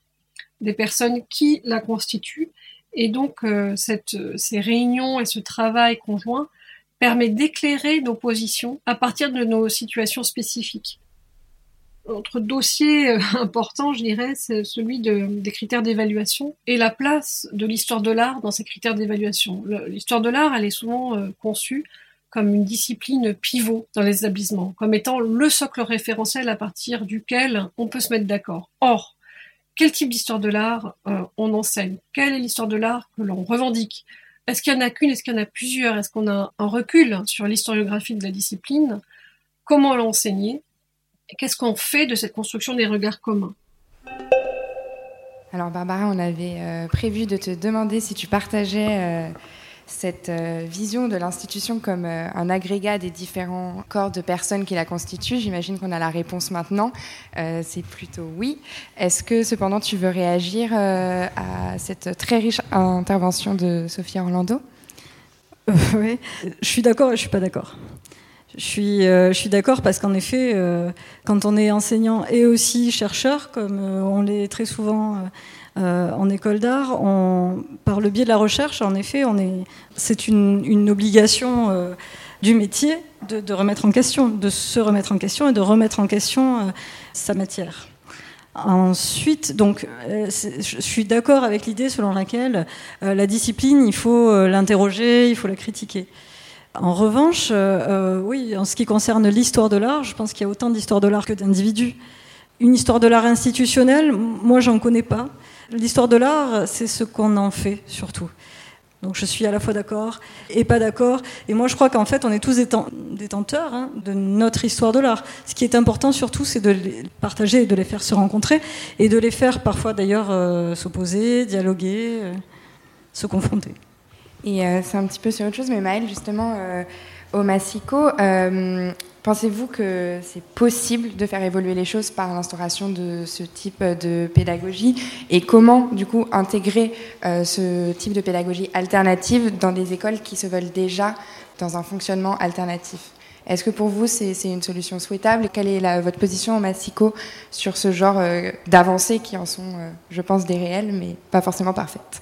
des personnes qui la constituent. Et donc, euh, ces réunions et ce travail conjoint permet d'éclairer nos positions à partir de nos situations spécifiques. Autre dossier euh, important, je dirais, c'est celui de, des critères d'évaluation et la place de l'histoire de l'art dans ces critères d'évaluation. L'histoire de l'art, elle est souvent euh, conçue comme une discipline pivot dans les établissements, comme étant le socle référentiel à partir duquel on peut se mettre d'accord. Or, quel type d'histoire de l'art euh, on enseigne? Quelle est l'histoire de l'art que l'on revendique? Est-ce qu'il y en a qu'une? Est-ce qu'il y en a plusieurs? Est-ce qu'on a un recul sur l'historiographie de la discipline? Comment l'enseigner Qu'est-ce qu'on fait de cette construction des regards communs? Alors Barbara, on avait euh, prévu de te demander si tu partageais... Euh, cette euh, vision de l'institution comme euh, un agrégat des différents corps de personnes qui la constituent. J'imagine qu'on a la réponse maintenant. Euh, c'est plutôt oui. Est-ce que cependant tu veux réagir à cette très riche intervention de Sophia Orlando? (laughs) Oui, je suis d'accord et je suis pas d'accord. Je suis, je suis d'accord parce qu'en effet, quand on est enseignant et aussi chercheur, comme on l'est très souvent euh, en école d'art, par le biais de la recherche, en effet, c'est une, obligation euh, du métier de, remettre en question, de se remettre en question et de remettre en question euh, sa matière. Ensuite, donc, je suis d'accord avec l'idée selon laquelle la discipline, il faut l'interroger, il faut la critiquer. En revanche, oui, en ce qui concerne l'histoire de l'art, je pense qu'il y a autant d'histoires de l'art que d'individus. Une histoire de l'art institutionnelle, moi, j'en connais pas. L'histoire de l'art, c'est ce qu'on en fait surtout. Donc je suis à la fois d'accord et pas d'accord. Et moi je crois qu'en fait on est tous détenteurs hein, de notre histoire de l'art. Ce qui est important surtout c'est de les partager, de les faire se rencontrer et de les faire parfois d'ailleurs euh, s'opposer, dialoguer, euh, se confronter. Et euh, c'est un petit peu sur autre chose, mais Maëlle justement au Massico, Pensez-vous que c'est possible de faire évoluer les choses par l'instauration de ce type de pédagogie Et comment, du coup, intégrer euh, ce type de pédagogie alternative dans des écoles qui se veulent déjà dans un fonctionnement alternatif? Est-ce que pour vous, c'est une solution souhaitable? Quelle est votre position en Massico sur ce genre euh, d'avancées qui en sont, euh, je pense, des réelles, mais pas forcément parfaites?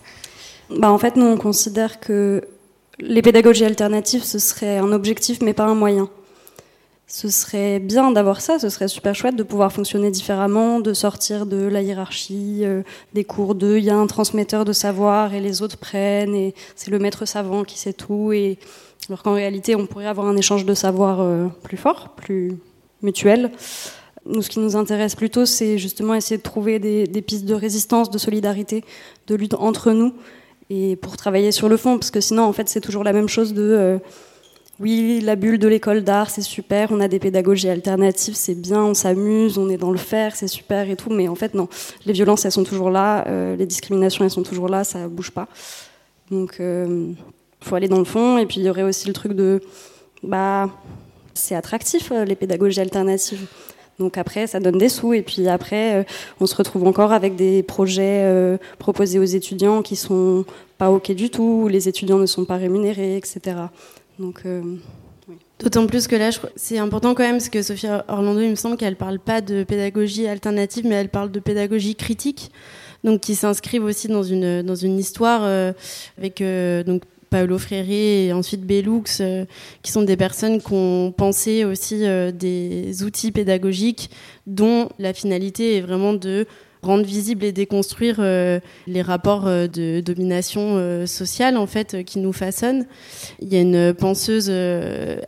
Bah, En fait, nous, on considère que les pédagogies alternatives, ce serait un objectif, mais pas un moyen ce serait bien d'avoir ça, ce serait super chouette de pouvoir fonctionner différemment, de sortir de la hiérarchie, euh, des cours de il y a un transmetteur de savoir et les autres prennent et c'est le maître savant qui sait tout et alors qu'en réalité on pourrait avoir un échange de savoir euh, plus fort, plus mutuel. Nous, ce qui nous intéresse plutôt, c'est justement essayer de trouver des, pistes de résistance, de solidarité, de lutte entre nous et pour travailler sur le fond, parce que sinon en fait c'est toujours la même chose de euh, oui, la bulle de l'école d'art, c'est super, on a des pédagogies alternatives, c'est bien, on s'amuse, on est dans le faire, c'est super et tout, mais en fait, non, les violences, elles sont toujours là, euh, les discriminations, elles sont toujours là, ça bouge pas. Donc, il euh, faut aller dans le fond, et puis il y aurait aussi le truc de, bah, c'est attractif, euh, les pédagogies alternatives. Donc après, ça donne des sous, et puis après, on se retrouve encore avec des projets proposés aux étudiants qui sont pas ok du tout, les étudiants ne sont pas rémunérés, etc. Donc, euh, D'autant plus que là, c'est important quand même, parce que Sophia Orlando, il me semble qu'elle parle pas de pédagogie alternative, mais elle parle de pédagogie critique, donc qui s'inscrivent aussi dans une dans une histoire euh, avec euh, donc Paolo Freire et ensuite Bellux, qui sont des personnes qui ont pensé aussi des outils pédagogiques dont la finalité est vraiment de rendre visible et déconstruire euh, les rapports euh, de domination euh, sociale en fait qui nous façonnent. Il y a une penseuse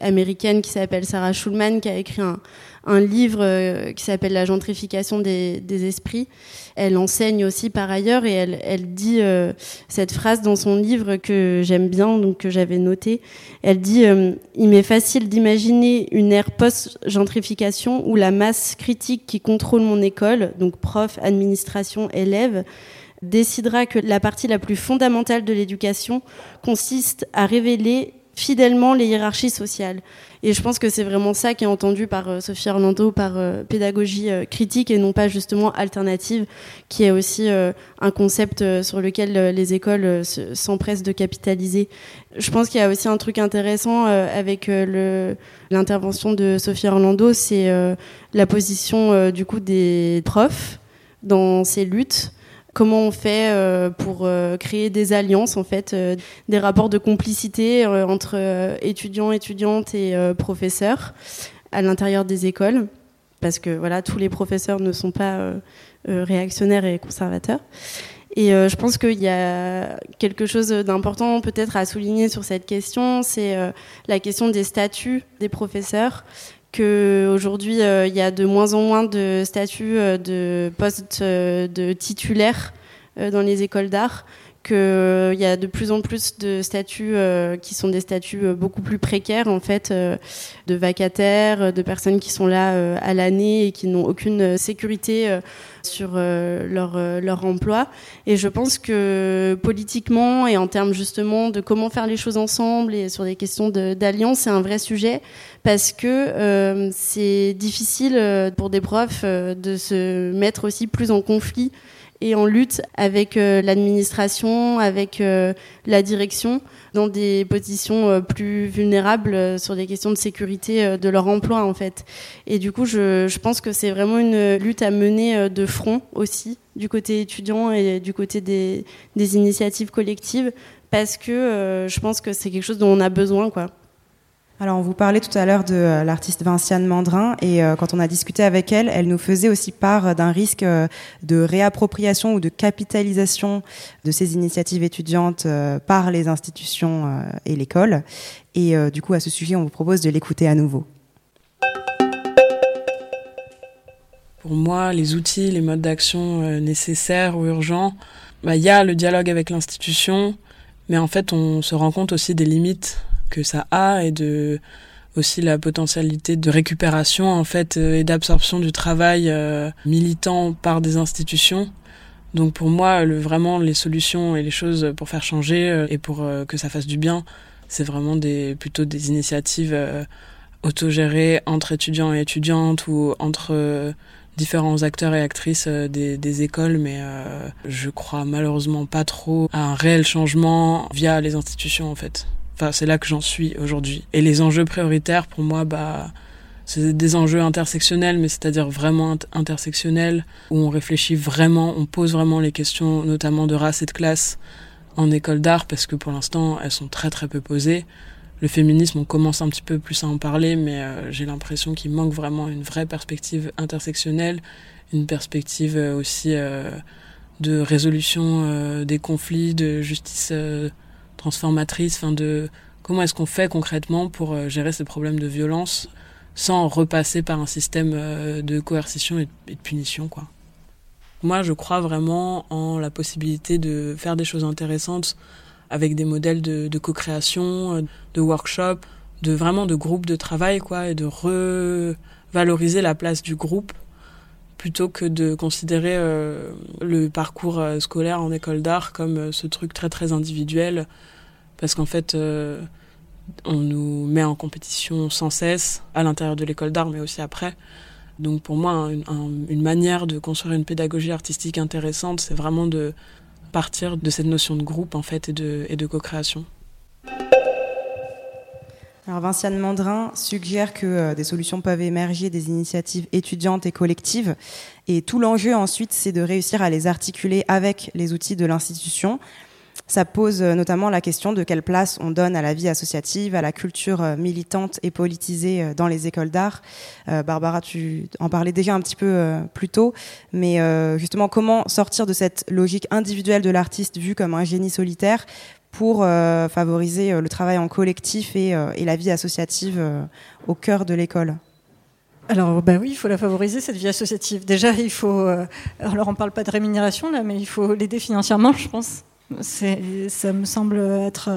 américaine qui s'appelle Sarah Schulman qui a écrit un, un livre euh, qui s'appelle La gentrification des, esprits. Elle enseigne aussi par ailleurs et elle, dit euh, cette phrase dans son livre que j'aime bien, donc que j'avais noté. Elle dit euh, Il m'est facile d'imaginer une ère post-gentrification où la masse critique qui contrôle mon école, donc prof, administration, élèves, décidera que la partie la plus fondamentale de l'éducation consiste à révéler fidèlement les hiérarchies sociales. Et je pense que c'est vraiment ça qui est entendu par euh, Sophie Orlando, par euh, pédagogie euh, critique et non pas justement alternative, qui est aussi un concept sur lequel les écoles s'empressent de capitaliser. Je pense qu'il y a aussi un truc intéressant avec l'intervention de Sophie Orlando, c'est la position du coup des profs dans ces luttes comment on fait euh, pour euh, créer des alliances, en fait, euh, des rapports de complicité entre étudiants, étudiantes et professeurs à l'intérieur des écoles, parce que voilà, tous les professeurs ne sont pas réactionnaires et conservateurs. Et je pense qu'il y a quelque chose d'important peut-être à souligner sur cette question, c'est la question des statuts des professeurs qu'aujourd'hui, euh, il y a de moins en moins de statuts euh, de postes euh, de titulaires dans les écoles d'art, qu'il euh, y a de plus en plus de statuts euh, qui sont des statuts euh, beaucoup plus précaires en fait, de vacataires, de personnes qui sont là à l'année et qui n'ont aucune sécurité sur leur, leur emploi. Et je pense que politiquement et en termes justement de comment faire les choses ensemble et sur des questions d'alliance, c'est un vrai sujet parce que c'est difficile pour des profs de se mettre aussi plus en conflit et en lutte avec euh, l'administration, avec euh, la direction, dans des positions euh, plus vulnérables sur des questions de sécurité de leur emploi en fait. Et du coup, je, pense que c'est vraiment une lutte à mener de front aussi du côté étudiant et du côté des, des initiatives collectives parce que je pense que c'est quelque chose dont on a besoin quoi. Alors, on vous parlait tout à l'heure de euh, l'artiste Vinciane Mandrin, et euh, quand on a discuté avec elle, elle nous faisait aussi part d'un risque euh, de réappropriation ou de capitalisation de ces initiatives étudiantes par les institutions et l'école. Et du coup, à ce sujet, on vous propose de l'écouter à nouveau. Pour moi, les outils, les modes d'action nécessaires ou urgents, bah, il y a le dialogue avec l'institution, mais en fait, on se rend compte aussi des limites que ça a et de aussi la potentialité de récupération en fait euh, et d'absorption du travail euh, militant par des institutions. Donc pour moi, le, vraiment les solutions et les choses pour faire changer euh, et pour que ça fasse du bien, c'est vraiment des plutôt des initiatives autogérées entre étudiants et étudiantes ou entre différents acteurs et actrices des, des écoles, mais je crois malheureusement pas trop à un réel changement via les institutions en fait. Enfin, c'est là que j'en suis aujourd'hui. Et les enjeux prioritaires, pour moi, bah, c'est des enjeux intersectionnels, mais c'est-à-dire vraiment intersectionnels, où on réfléchit vraiment, on pose vraiment les questions, notamment de race et de classe, en école d'art, parce que pour l'instant, elles sont très très peu posées. Le féminisme, on commence un petit peu plus à en parler, mais euh, j'ai l'impression qu'il manque vraiment une vraie perspective intersectionnelle, une perspective euh, aussi euh, de résolution des conflits, de justice transformatrice, enfin de comment est-ce qu'on fait concrètement pour euh, gérer ces problèmes de violence sans repasser par un système euh, de coercition et de punition, quoi. Moi, je crois vraiment en la possibilité de faire des choses intéressantes avec des modèles de, co-création, euh, de workshop, de vraiment de groupes de travail, quoi, et de revaloriser la place du groupe plutôt que de considérer le parcours scolaire en école d'art comme ce truc très très individuel parce qu'en fait, euh, on nous met en compétition sans cesse, à l'intérieur de l'école d'art, mais aussi après. Donc pour moi, une manière de construire une pédagogie artistique intéressante, c'est vraiment de partir de cette notion de groupe en fait et de, co-création. Alors Vinciane Mandrin suggère que euh, des solutions peuvent émerger des initiatives étudiantes et collectives. Et tout l'enjeu ensuite, c'est de réussir à les articuler avec les outils de l'institution ça pose euh, notamment la question de quelle place on donne à la vie associative, à la culture euh, militante et politisée euh, dans les écoles d'art. Barbara, tu en parlais déjà un petit peu plus tôt, mais justement, comment sortir de cette logique individuelle de l'artiste vu comme un génie solitaire pour favoriser le travail en collectif et, et la vie associative au cœur de l'école? Alors, ben oui, il faut la favoriser, cette vie associative. Déjà, il faut. alors, on parle pas de rémunération, là, mais il faut l'aider financièrement, je pense. Ça me semble être,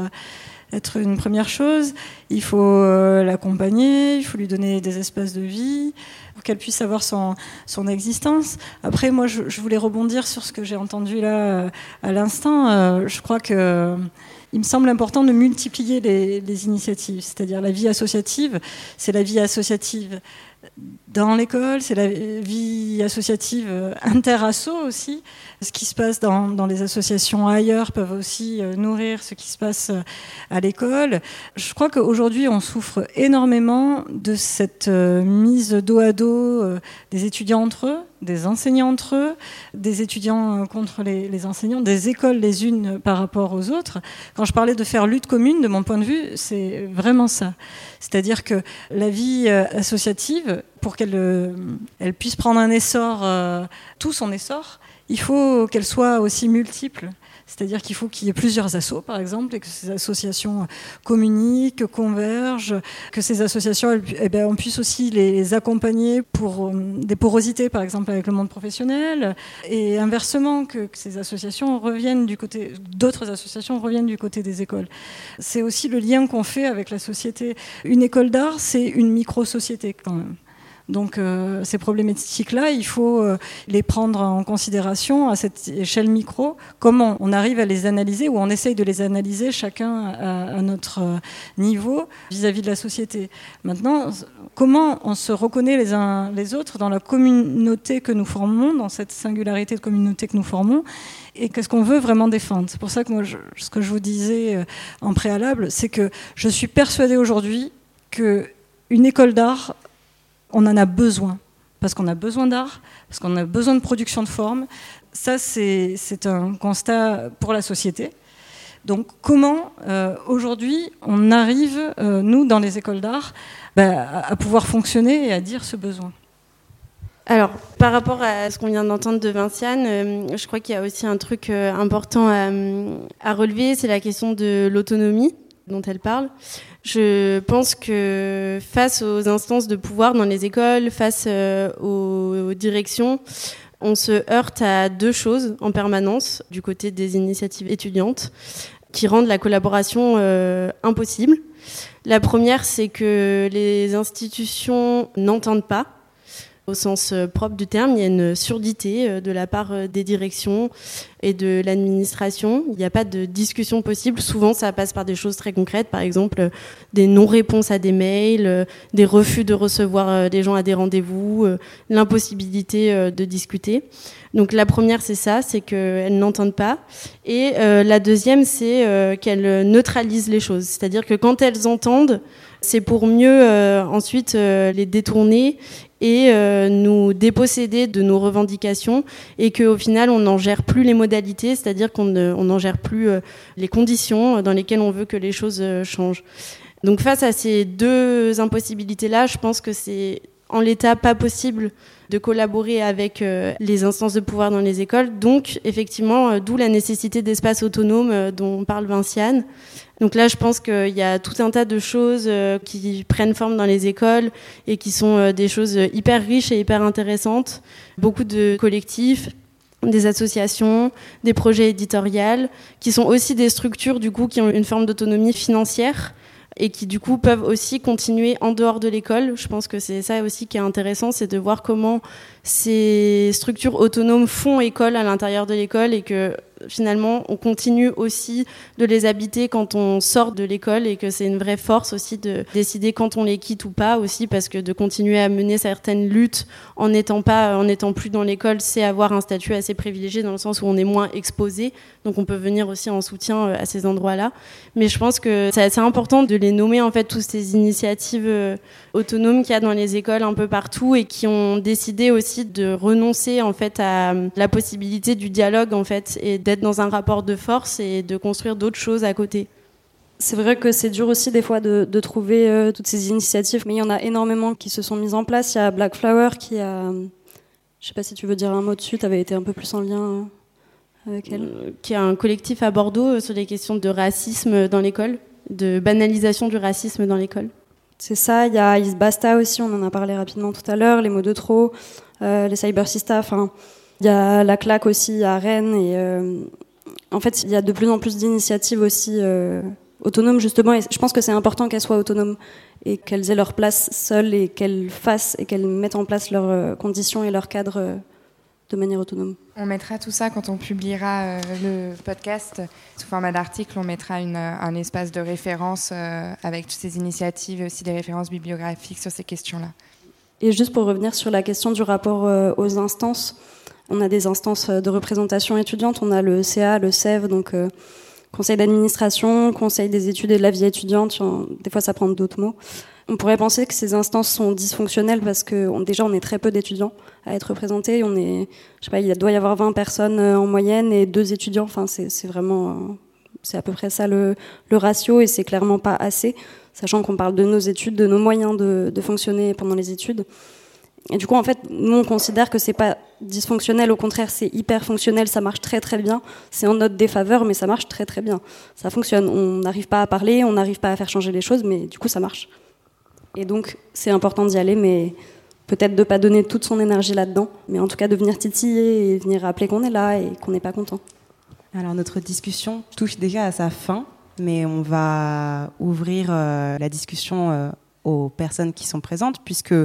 être une première chose. Il faut euh, l'accompagner, il faut lui donner des espaces de vie pour qu'elle puisse avoir son, son existence. Après, moi, je, voulais rebondir sur ce que j'ai entendu là euh, à l'instant. Euh, je crois que il me semble important de multiplier les, les initiatives, c'est-à-dire la vie associative, c'est la vie associative dans l'école, c'est la vie associative interasso aussi. Ce qui se passe dans, les associations ailleurs peuvent aussi euh, nourrir ce qui se passe euh, à l'école. Je crois qu'aujourd'hui, on souffre énormément de cette euh, mise dos à dos des étudiants entre eux, des enseignants entre eux, des étudiants contre les, enseignants, des écoles les unes par rapport aux autres. Quand je parlais de faire lutte commune, de mon point de vue, c'est vraiment ça. C'est-à-dire que la vie associative, pour qu'elle elle puisse prendre un essor, tout son essor, il faut qu'elle soit aussi multiple. C'est-à-dire qu'il faut qu'il y ait plusieurs assos, par exemple, et que ces associations communiquent, convergent, que ces associations, eh ben, on puisse aussi les accompagner pour euh, des porosités, par exemple, avec le monde professionnel, et inversement, que, ces associations reviennent du côté, d'autres associations reviennent du côté des écoles. C'est aussi le lien qu'on fait avec la société. Une école d'art, c'est une micro-société quand même. Donc euh, ces problématiques-là, il faut euh, les prendre en considération à cette échelle micro. Comment on arrive à les analyser ou on essaye de les analyser chacun à, notre euh, niveau vis-à-vis de la société. Maintenant, comment on se reconnaît les uns les autres dans la communauté que nous formons, dans cette singularité de communauté que nous formons et qu'est-ce qu'on veut vraiment défendre? C'est pour ça que moi, ce que je vous disais en préalable, c'est que je suis persuadée aujourd'hui que une école d'art on en a besoin. Parce qu'on a besoin d'art, parce qu'on a besoin de production de forme. Ça, c'est un constat pour la société. Donc comment euh, aujourd'hui on arrive, euh, nous, dans les écoles d'art, bah, à pouvoir fonctionner et à dire ce besoin? Alors, par rapport à ce qu'on vient d'entendre de Vinciane, euh, je crois qu'il y a aussi un truc important à relever, c'est la question de l'autonomie dont elle parle. Je pense que face aux instances de pouvoir dans les écoles, face euh, aux, directions, on se heurte à deux choses en permanence du côté des initiatives étudiantes qui rendent la collaboration euh, impossible. La première, c'est que les institutions n'entendent pas au sens euh, propre du terme. Il y a une surdité de la part des directions de l'administration. Il n'y a pas de discussion possible. Souvent, ça passe par des choses très concrètes, par exemple des non-réponses à des mails, des refus de recevoir des gens à des rendez-vous, l'impossibilité de discuter. Donc la première, c'est ça, c'est qu'elles n'entendent pas. Et la deuxième, c'est qu'elles neutralisent les choses. C'est-à-dire que quand elles entendent, c'est pour mieux ensuite les détourner et euh, nous déposséder de nos revendications et qu'au final on n'en gère plus les modalités, c'est-à-dire qu'on n'en gère plus euh, les conditions dans lesquelles on veut que les choses euh, changent. Donc face à ces deux impossibilités-là, je pense que c'est en l'état pas possible de collaborer avec les instances de pouvoir dans les écoles. Donc effectivement, d'où la nécessité d'espaces autonomes dont parle Vinciane. Donc là, je pense qu'il y a tout un tas de choses euh, qui prennent forme dans les écoles et qui sont euh, des choses hyper riches et hyper intéressantes. Beaucoup de collectifs, des associations, des projets éditoriaux, qui sont aussi des structures du coup qui ont une forme d'autonomie financière et qui du coup peuvent aussi continuer en dehors de l'école. Je pense que c'est ça aussi qui est intéressant, c'est de voir comment ces structures autonomes font école à l'intérieur de l'école et que finalement on continue aussi de les habiter quand on sort de l'école et que c'est une vraie force aussi de décider quand on les quitte ou pas aussi parce que de continuer à mener certaines luttes en n'étant pas en n'étant plus dans l'école c'est avoir un statut assez privilégié dans le sens où on est moins exposé. Donc on peut venir aussi en soutien euh, à ces endroits-là. Mais je pense que c'est assez important de les nommer en fait toutes ces initiatives euh, autonomes qu'il y a dans les écoles un peu partout et qui ont décidé aussi de renoncer en fait à la possibilité du dialogue en fait et d'être dans un rapport de force et de construire d'autres choses à côté. C'est vrai que c'est dur aussi des fois de, trouver euh, toutes ces initiatives, mais il y en a énormément qui se sont mises en place. Il y a Black Flower qui a, je sais pas si tu veux dire un mot dessus, tu avais été un peu plus en lien euh, avec elle. Euh, qui a un collectif à Bordeaux sur les questions de racisme dans l'école, de banalisation du racisme dans l'école. C'est ça, il y a Isbasta aussi, on en a parlé rapidement tout à l'heure, les mots de trop, les cybersista, enfin, il y a la claque aussi à Rennes et euh, en fait il y a de plus en plus d'initiatives aussi euh, autonomes justement et je pense que c'est important qu'elles soient autonomes et qu'elles aient leur place seules et qu'elles fassent et qu'elles mettent en place leurs euh, conditions et leurs cadres de manière autonome. On mettra tout ça quand on publiera le podcast sous format d'article. On mettra un espace de référence avec toutes ces initiatives et aussi des références bibliographiques sur ces questions-là. Et juste pour revenir sur la question du rapport aux instances, on a des instances de représentation étudiante, on a le CA, le CEV, donc euh, conseil d'administration, conseil des études et de la vie étudiante, des fois ça prend d'autres mots. On pourrait penser que ces instances sont dysfonctionnelles parce que déjà on est très peu d'étudiants à être représentés. On est, je sais pas, il doit y avoir 20 personnes euh, en moyenne et deux étudiants. Enfin, c'est vraiment, euh, c'est à peu près ça le, ratio et c'est clairement pas assez, sachant qu'on parle de nos études, de nos moyens de, de fonctionner pendant les études. Et du coup, en fait, nous, on considère que c'est pas dysfonctionnel, au contraire, c'est hyper fonctionnel, ça marche très très bien. C'est en notre défaveur, mais ça marche très très bien. Ça fonctionne. On n'arrive pas à parler, on n'arrive pas à faire changer les choses, mais du coup, ça marche. Et donc, c'est important d'y aller, mais peut-être de pas donner toute son énergie là-dedans, mais en tout cas de venir titiller et venir rappeler qu'on est là et qu'on n'est pas content. Alors, notre discussion touche déjà à sa fin, mais on va ouvrir euh, la discussion. Euh, aux personnes qui sont présentes, puisque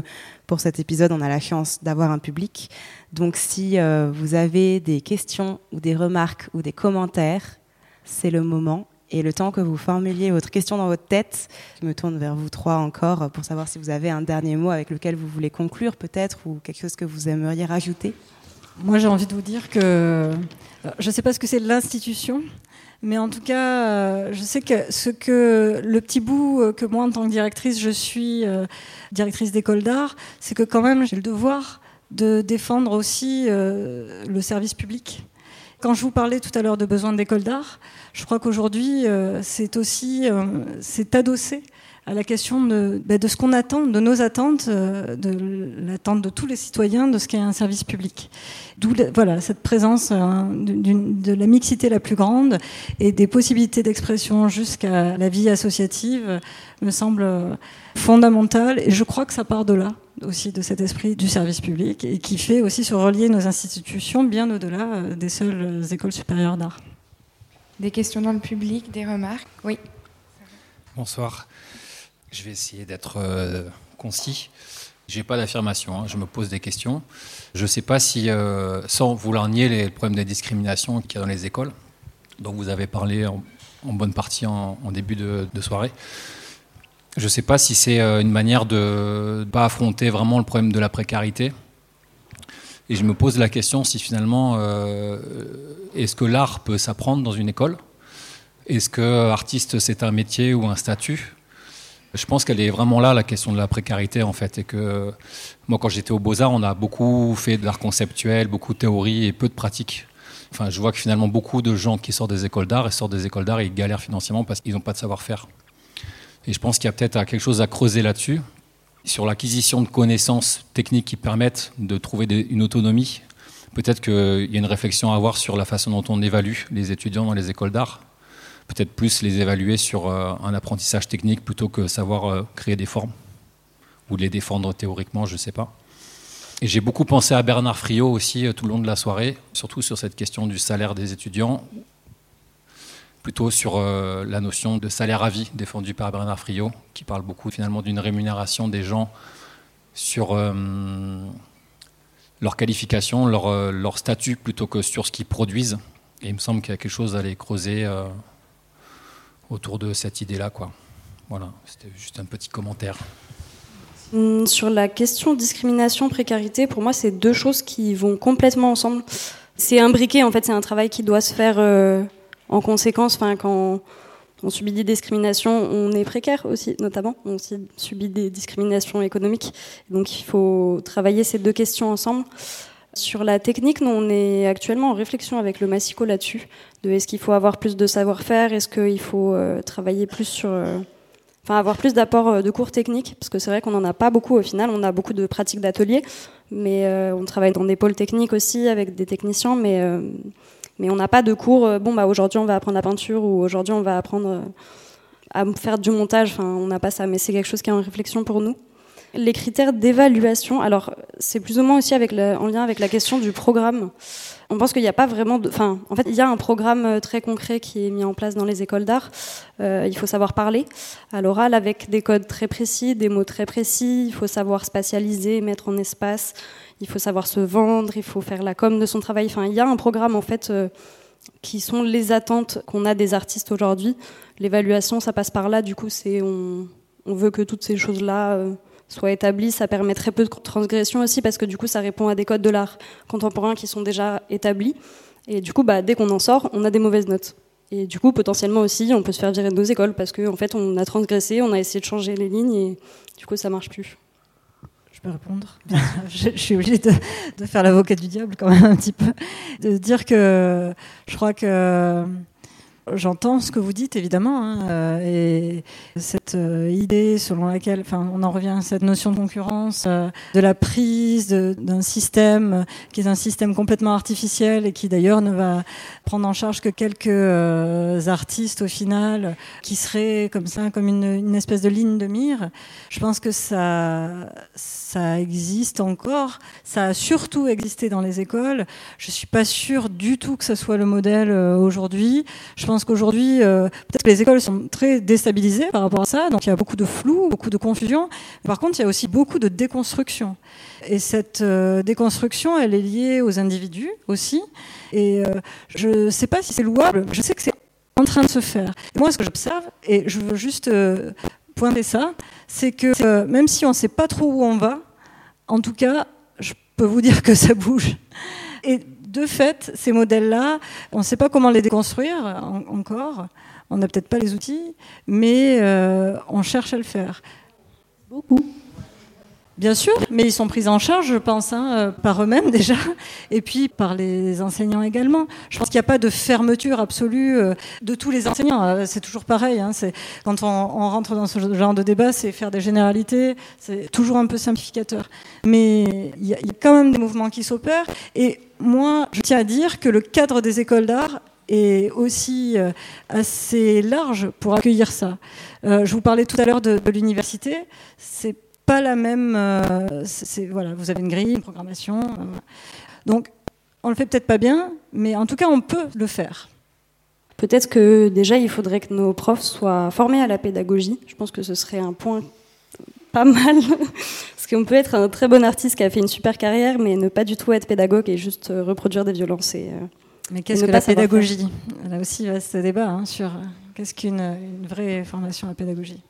pour cet épisode, on a la chance d'avoir un public. Donc si euh, vous avez des questions ou des remarques ou des commentaires, c'est le moment. Et le temps que vous formuliez votre question dans votre tête, je me tourne vers vous trois encore pour savoir si vous avez un dernier mot avec lequel vous voulez conclure peut-être ou quelque chose que vous aimeriez rajouter. Moi, j'ai envie de vous dire que je ne sais pas ce que c'est l'institution, mais en tout cas, euh, je sais que ce que le petit bout euh, que moi, en tant que directrice, je suis euh, directrice d'école d'art, c'est que quand même, j'ai le devoir de défendre aussi le service public. Quand je vous parlais tout à l'heure de besoin d'école d'art, je crois qu'aujourd'hui, c'est aussi c'est adossé à la question de, ben, de ce qu'on attend, de nos attentes, euh, de l'attente de tous les citoyens de ce qu'est un service public. D'où voilà, cette présence hein, de la mixité la plus grande et des possibilités d'expression jusqu'à la vie associative me semble fondamentale et je crois que ça part de là aussi de cet esprit du service public et qui fait aussi se relier nos institutions bien au-delà euh, des seules écoles supérieures d'art. Des questions dans le public, des remarques? Oui. Bonsoir. Je vais essayer d'être euh, concis. Je n'ai pas d'affirmation, hein. je me pose des questions. Je ne sais pas si, euh, sans vouloir nier les problèmes de discrimination qu'il y a dans les écoles, dont vous avez parlé en, bonne partie en, début de, soirée, je ne sais pas si c'est euh, une manière de ne pas affronter vraiment le problème de la précarité. Et je me pose la question si finalement, est-ce que l'art peut s'apprendre dans une école? Est-ce que artiste c'est un métier ou un statut? Je pense qu'elle est vraiment là, la question de la précarité, en fait. Et que moi, quand j'étais au Beaux-Arts, on a beaucoup fait de l'art conceptuel, beaucoup de théorie et peu de pratique. Enfin, je vois que finalement, beaucoup de gens qui sortent des écoles d'art et sortent des écoles d'art, ils galèrent financièrement parce qu'ils n'ont pas de savoir-faire. Et je pense qu'il y a peut-être quelque chose à creuser là-dessus, sur l'acquisition de connaissances techniques qui permettent de trouver une autonomie. Peut-être qu'il y a une réflexion à avoir sur la façon dont on évalue les étudiants dans les écoles d'art peut-être plus les évaluer sur euh, un apprentissage technique plutôt que savoir euh, créer des formes ou les défendre théoriquement, je ne sais pas. Et j'ai beaucoup pensé à Bernard Friot aussi euh, tout le long de la soirée, surtout sur cette question du salaire des étudiants, plutôt sur la notion de salaire à vie défendue par Bernard Friot, qui parle beaucoup finalement d'une rémunération des gens sur leur qualification, leur, leur, statut, plutôt que sur ce qu'ils produisent. Et il me semble qu'il y a quelque chose à aller creuser autour de cette idée-là. Quoi. Voilà, c'était juste un petit commentaire. Hum, sur la question discrimination, précarité, pour moi, c'est deux choses qui vont complètement ensemble. C'est imbriqué, en fait, c'est un travail qui doit se faire euh, en conséquence. Enfin, quand on subit des discriminations, on est précaire aussi, notamment. On subit des discriminations économiques. Donc, il faut travailler ces deux questions ensemble. Sur la technique, nous, on est actuellement en réflexion avec le Massico là-dessus. De est-ce qu'il faut avoir plus de savoir-faire Est-ce qu'il faut euh, travailler plus sur. Euh, enfin, avoir plus d'apports euh, de cours techniques Parce que c'est vrai qu'on n'en a pas beaucoup au final. On a beaucoup de pratiques d'ateliers. Mais on travaille dans des pôles techniques aussi avec des techniciens. Mais, mais on n'a pas de cours. bon, bah, aujourd'hui, on va apprendre la peinture ou aujourd'hui, on va apprendre à faire du montage. Enfin, on n'a pas ça. Mais c'est quelque chose qui est en réflexion pour nous. Les critères d'évaluation, alors c'est plus ou moins aussi en lien avec la question du programme. On pense qu'il n'y a pas vraiment de. Enfin, en fait, il y a un programme euh, très concret qui est mis en place dans les écoles d'art. Euh, il faut savoir parler à l'oral avec des codes très précis, des mots très précis. Il faut savoir spatialiser, mettre en espace. Il faut savoir se vendre. Il faut faire la com de son travail. Enfin, il y a un programme en fait. Euh, qui sont les attentes qu'on a des artistes aujourd'hui. L'évaluation, ça passe par là. Du coup, c'est on, veut que toutes ces choses-là soit établi, ça permet très peu de transgression aussi parce que du coup ça répond à des codes de l'art contemporain qui sont déjà établis. Et du coup, bah, dès qu'on en sort, on a des mauvaises notes. Et du coup, potentiellement aussi, on peut se faire virer de nos écoles parce qu'en en fait, on a transgressé, on a essayé de changer les lignes et du coup, ça marche plus. Je peux répondre (laughs) je, suis obligée de faire l'avocat du diable quand même un petit peu. De dire que je crois que J'entends ce que vous dites évidemment, hein, euh, et cette euh, idée selon laquelle, enfin, on en revient à cette notion de concurrence, euh, de la prise d'un système qui est un système complètement artificiel et qui d'ailleurs ne va prendre en charge que quelques artistes au final, qui seraient comme ça, comme une, espèce de ligne de mire. Je pense que ça, ça existe encore. Ça a surtout existé dans les écoles. Je suis pas sûre du tout que ce soit le modèle aujourd'hui. Qu'aujourd'hui, euh, peut-être que les écoles sont très déstabilisées par rapport à ça, donc il y a beaucoup de flou, beaucoup de confusion. Par contre, il y a aussi beaucoup de déconstruction. Et cette euh, déconstruction, elle est liée aux individus aussi. Et euh, je ne sais pas si c'est louable, je sais que c'est en train de se faire. moi, ce que j'observe, et je veux juste pointer ça, c'est que même si on ne sait pas trop où on va, en tout cas, je peux vous dire que ça bouge. De fait, ces modèles-là, on ne sait pas comment les déconstruire encore. On n'a peut-être pas les outils, mais euh, on cherche à le faire. Bien sûr, mais ils sont pris en charge, je pense, hein, euh, par eux-mêmes (laughs) déjà, et puis par les enseignants également. Je pense qu'il n'y a pas de fermeture absolue euh, de tous les enseignants. Euh, c'est toujours pareil. Hein, quand on, rentre dans ce genre de débat, c'est faire des généralités. C'est toujours un peu simplificateur. Mais il y, a quand même des mouvements qui s'opèrent. Et moi, je tiens à dire que le cadre des écoles d'art est aussi assez large pour accueillir ça. je vous parlais tout à l'heure de, de l'université. C'est pas la même. Euh, voilà, vous avez une grille, une programmation. Euh, donc, on le fait peut-être pas bien, mais en tout cas, on peut le faire. Peut-être que déjà, il faudrait que nos profs soient formés à la pédagogie. Je pense que ce serait un point pas mal. (laughs) Parce qu'on peut être un très bon artiste qui a fait une super carrière, mais ne pas du tout être pédagogue et juste euh, reproduire des violences. Et, mais qu'est-ce que la pédagogie? Là aussi, ce débat hein, sur qu'est-ce qu'une vraie formation à pédagogie?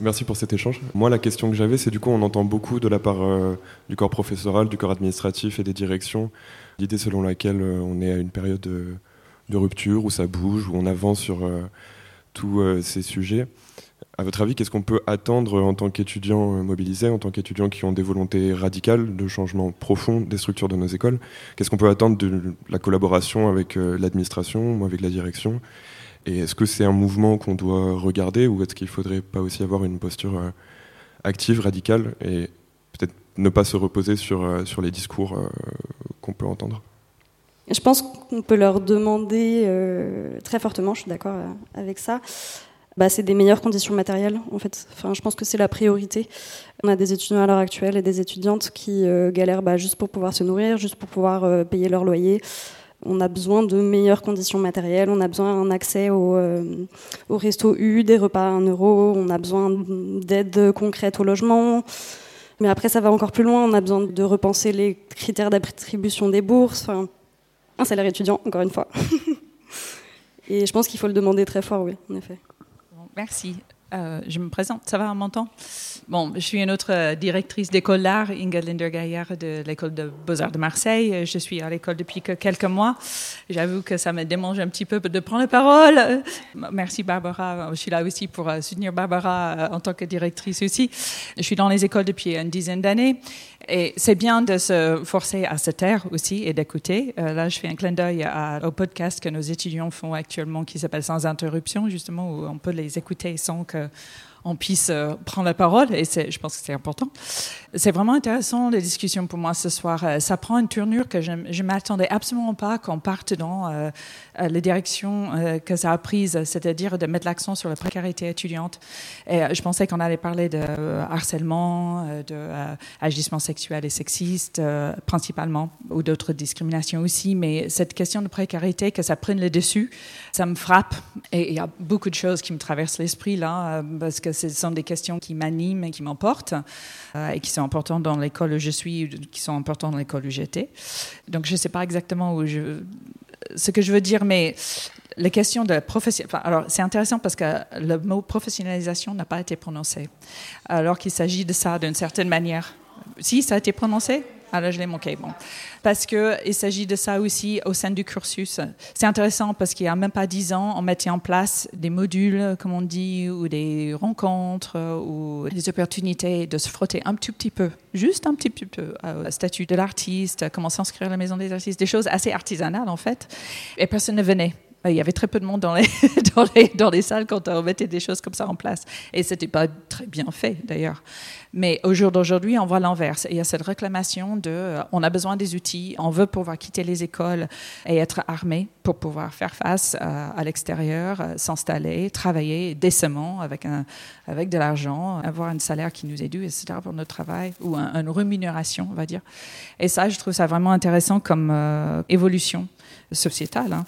Merci pour cet échange. Moi, la question que j'avais, c'est du coup, on entend beaucoup de la part euh, du corps professoral, du corps administratif et des directions, l'idée selon laquelle euh, on est à une période de, rupture, où ça bouge, où on avance sur euh, tous ces sujets. À votre avis, qu'est-ce qu'on peut attendre en tant qu'étudiants mobilisés, en tant qu'étudiants qui ont des volontés radicales de changement profond des structures de nos écoles? Qu'est-ce qu'on peut attendre de la collaboration avec l'administration ou avec la direction? Et est-ce que c'est un mouvement qu'on doit regarder ou est-ce qu'il ne faudrait pas aussi avoir une posture euh, active, radicale et peut-être ne pas se reposer sur, euh, sur les discours euh, qu'on peut entendre? Je pense qu'on peut leur demander très fortement, je suis d'accord avec ça, bah, c'est des meilleures conditions matérielles en fait. Enfin, je pense que c'est la priorité. On a des étudiants à l'heure actuelle et des étudiantes qui galèrent bah, juste pour pouvoir se nourrir, juste pour pouvoir payer leur loyer on a besoin de meilleures conditions matérielles, on a besoin d'un accès au, euh, resto U, des repas à 1 euro, on a besoin d'aide concrète au logement. Mais après, ça va encore plus loin, on a besoin de repenser les critères d'attribution des bourses, un salaire étudiant, encore une fois. (laughs) Et je pense qu'il faut le demander très fort, oui, en effet. Merci. Euh, je me présente, ça va, m'entend Bon, je suis une autre euh, directrice d'école d'art, Inga Linder-Gaillard de l'école de Beaux-Arts de Marseille. Je suis à l'école depuis quelques mois. J'avoue que ça me démange un petit peu de prendre la parole. Merci Barbara, je suis là aussi pour euh, soutenir Barbara en tant que directrice aussi. Je suis dans les écoles depuis une dizaine d'années et c'est bien de se forcer à se taire aussi et d'écouter. là, je fais un clin d'œil au podcast que nos étudiants font actuellement qui s'appelle Sans interruption, justement, où on peut les écouter sans que maken. On puisse euh, prendre la parole, et je pense que c'est important. C'est vraiment intéressant, les discussions pour moi ce soir. Euh, ça prend une tournure que je ne m'attendais absolument pas qu'on parte dans euh, les directions que ça a prises, c'est-à-dire de mettre l'accent sur la précarité étudiante. Et je pensais qu'on allait parler de harcèlement, de agissement sexuel et sexiste, principalement, ou d'autres discriminations aussi, mais cette question de précarité, que ça prenne le dessus, ça me frappe. Et il y a beaucoup de choses qui me traversent l'esprit là, parce que ce sont des questions qui m'animent et qui m'emportent euh, et qui sont importantes dans l'école où je suis, qui sont importantes dans l'école où j'étais. Donc je ne sais pas exactement où je, ce que je veux dire, mais les questions de profession. alors, c'est intéressant parce que le mot professionnalisation n'a pas été prononcé, alors qu'il s'agit de ça d'une certaine manière. Si, ça a été prononcé? Ah là, je l'ai manqué. Bon. Parce qu'il s'agit de ça aussi au sein du cursus. C'est intéressant parce qu'il n'y a même pas dix ans, on mettait en place des modules, comme on dit, ou des rencontres, ou des opportunités de se frotter un tout petit peu, juste un petit peu, au statut de l'artiste, comment s'inscrire à la maison des artistes, des choses assez artisanales en fait. Et personne ne venait. Il y avait très peu de monde dans les, (laughs) dans les, dans les salles quand on mettait des choses comme ça en place. Et c'était pas très bien fait, d'ailleurs. Mais au jour d'aujourd'hui, on voit l'inverse. Il y a cette réclamation de euh, on a besoin des outils, on veut pouvoir quitter les écoles et être armé pour pouvoir faire face à, à l'extérieur, euh, s'installer, travailler décemment avec, un, avec de l'argent, avoir un salaire qui nous est dû, etc. pour notre travail, ou un, une rémunération, on va dire. Et ça, je trouve ça vraiment intéressant comme euh, évolution sociétale. Hein.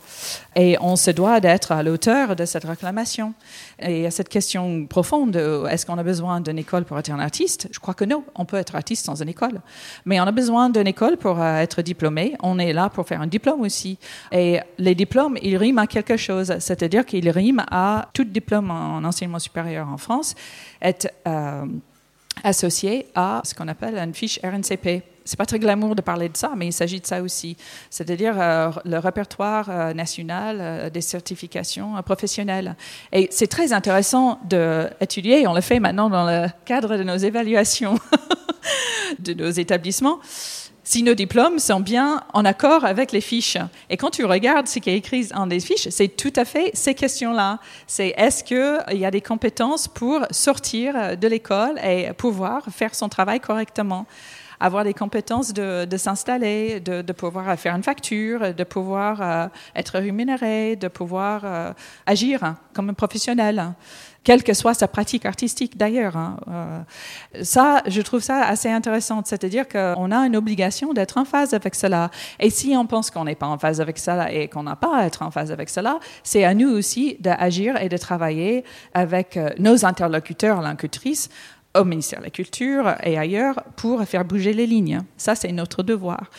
Et on se doit d'être à l'auteur de cette réclamation. Et a cette question profonde, est-ce qu'on a besoin d'une école pour être un artiste? Je crois que non, on peut être artiste sans une école. Mais on a besoin d'une école pour euh, être diplômé. On est là pour faire un diplôme aussi. Et les diplômes, ils riment à quelque chose. C'est-à-dire qu'ils riment à tout diplôme en enseignement supérieur en France est euh, associé à ce qu'on appelle une fiche RNCP c'est pas très glamour de parler de ça, mais il s'agit de ça aussi. C'est-à-dire euh, le répertoire euh, national euh, des certifications professionnelles. Et c'est très intéressant d'étudier, on le fait maintenant dans le cadre de nos évaluations (laughs) de nos établissements si nos diplômes sont bien en accord avec les fiches. Et quand tu regardes ce qui est écrit dans les fiches, c'est tout à fait ces questions-là. C'est est-ce qu'il y a des compétences pour sortir de l'école et pouvoir faire son travail correctement? Avoir les compétences de, s'installer, de, pouvoir faire une facture, de pouvoir euh, être rémunéré, de pouvoir euh, agir comme un professionnel quelle que soit sa pratique artistique d'ailleurs. Hein. Euh, ça, je trouve ça assez intéressant, c'est-à-dire qu'on a une obligation d'être en phase avec cela. Et si on pense qu'on n'est pas en phase avec cela et qu'on n'a pas à être en phase avec cela, c'est à nous aussi d'agir et de travailler avec nos interlocuteurs, l'incutrice, au ministère de la Culture et ailleurs pour faire bouger les lignes. Ça, c'est notre devoir.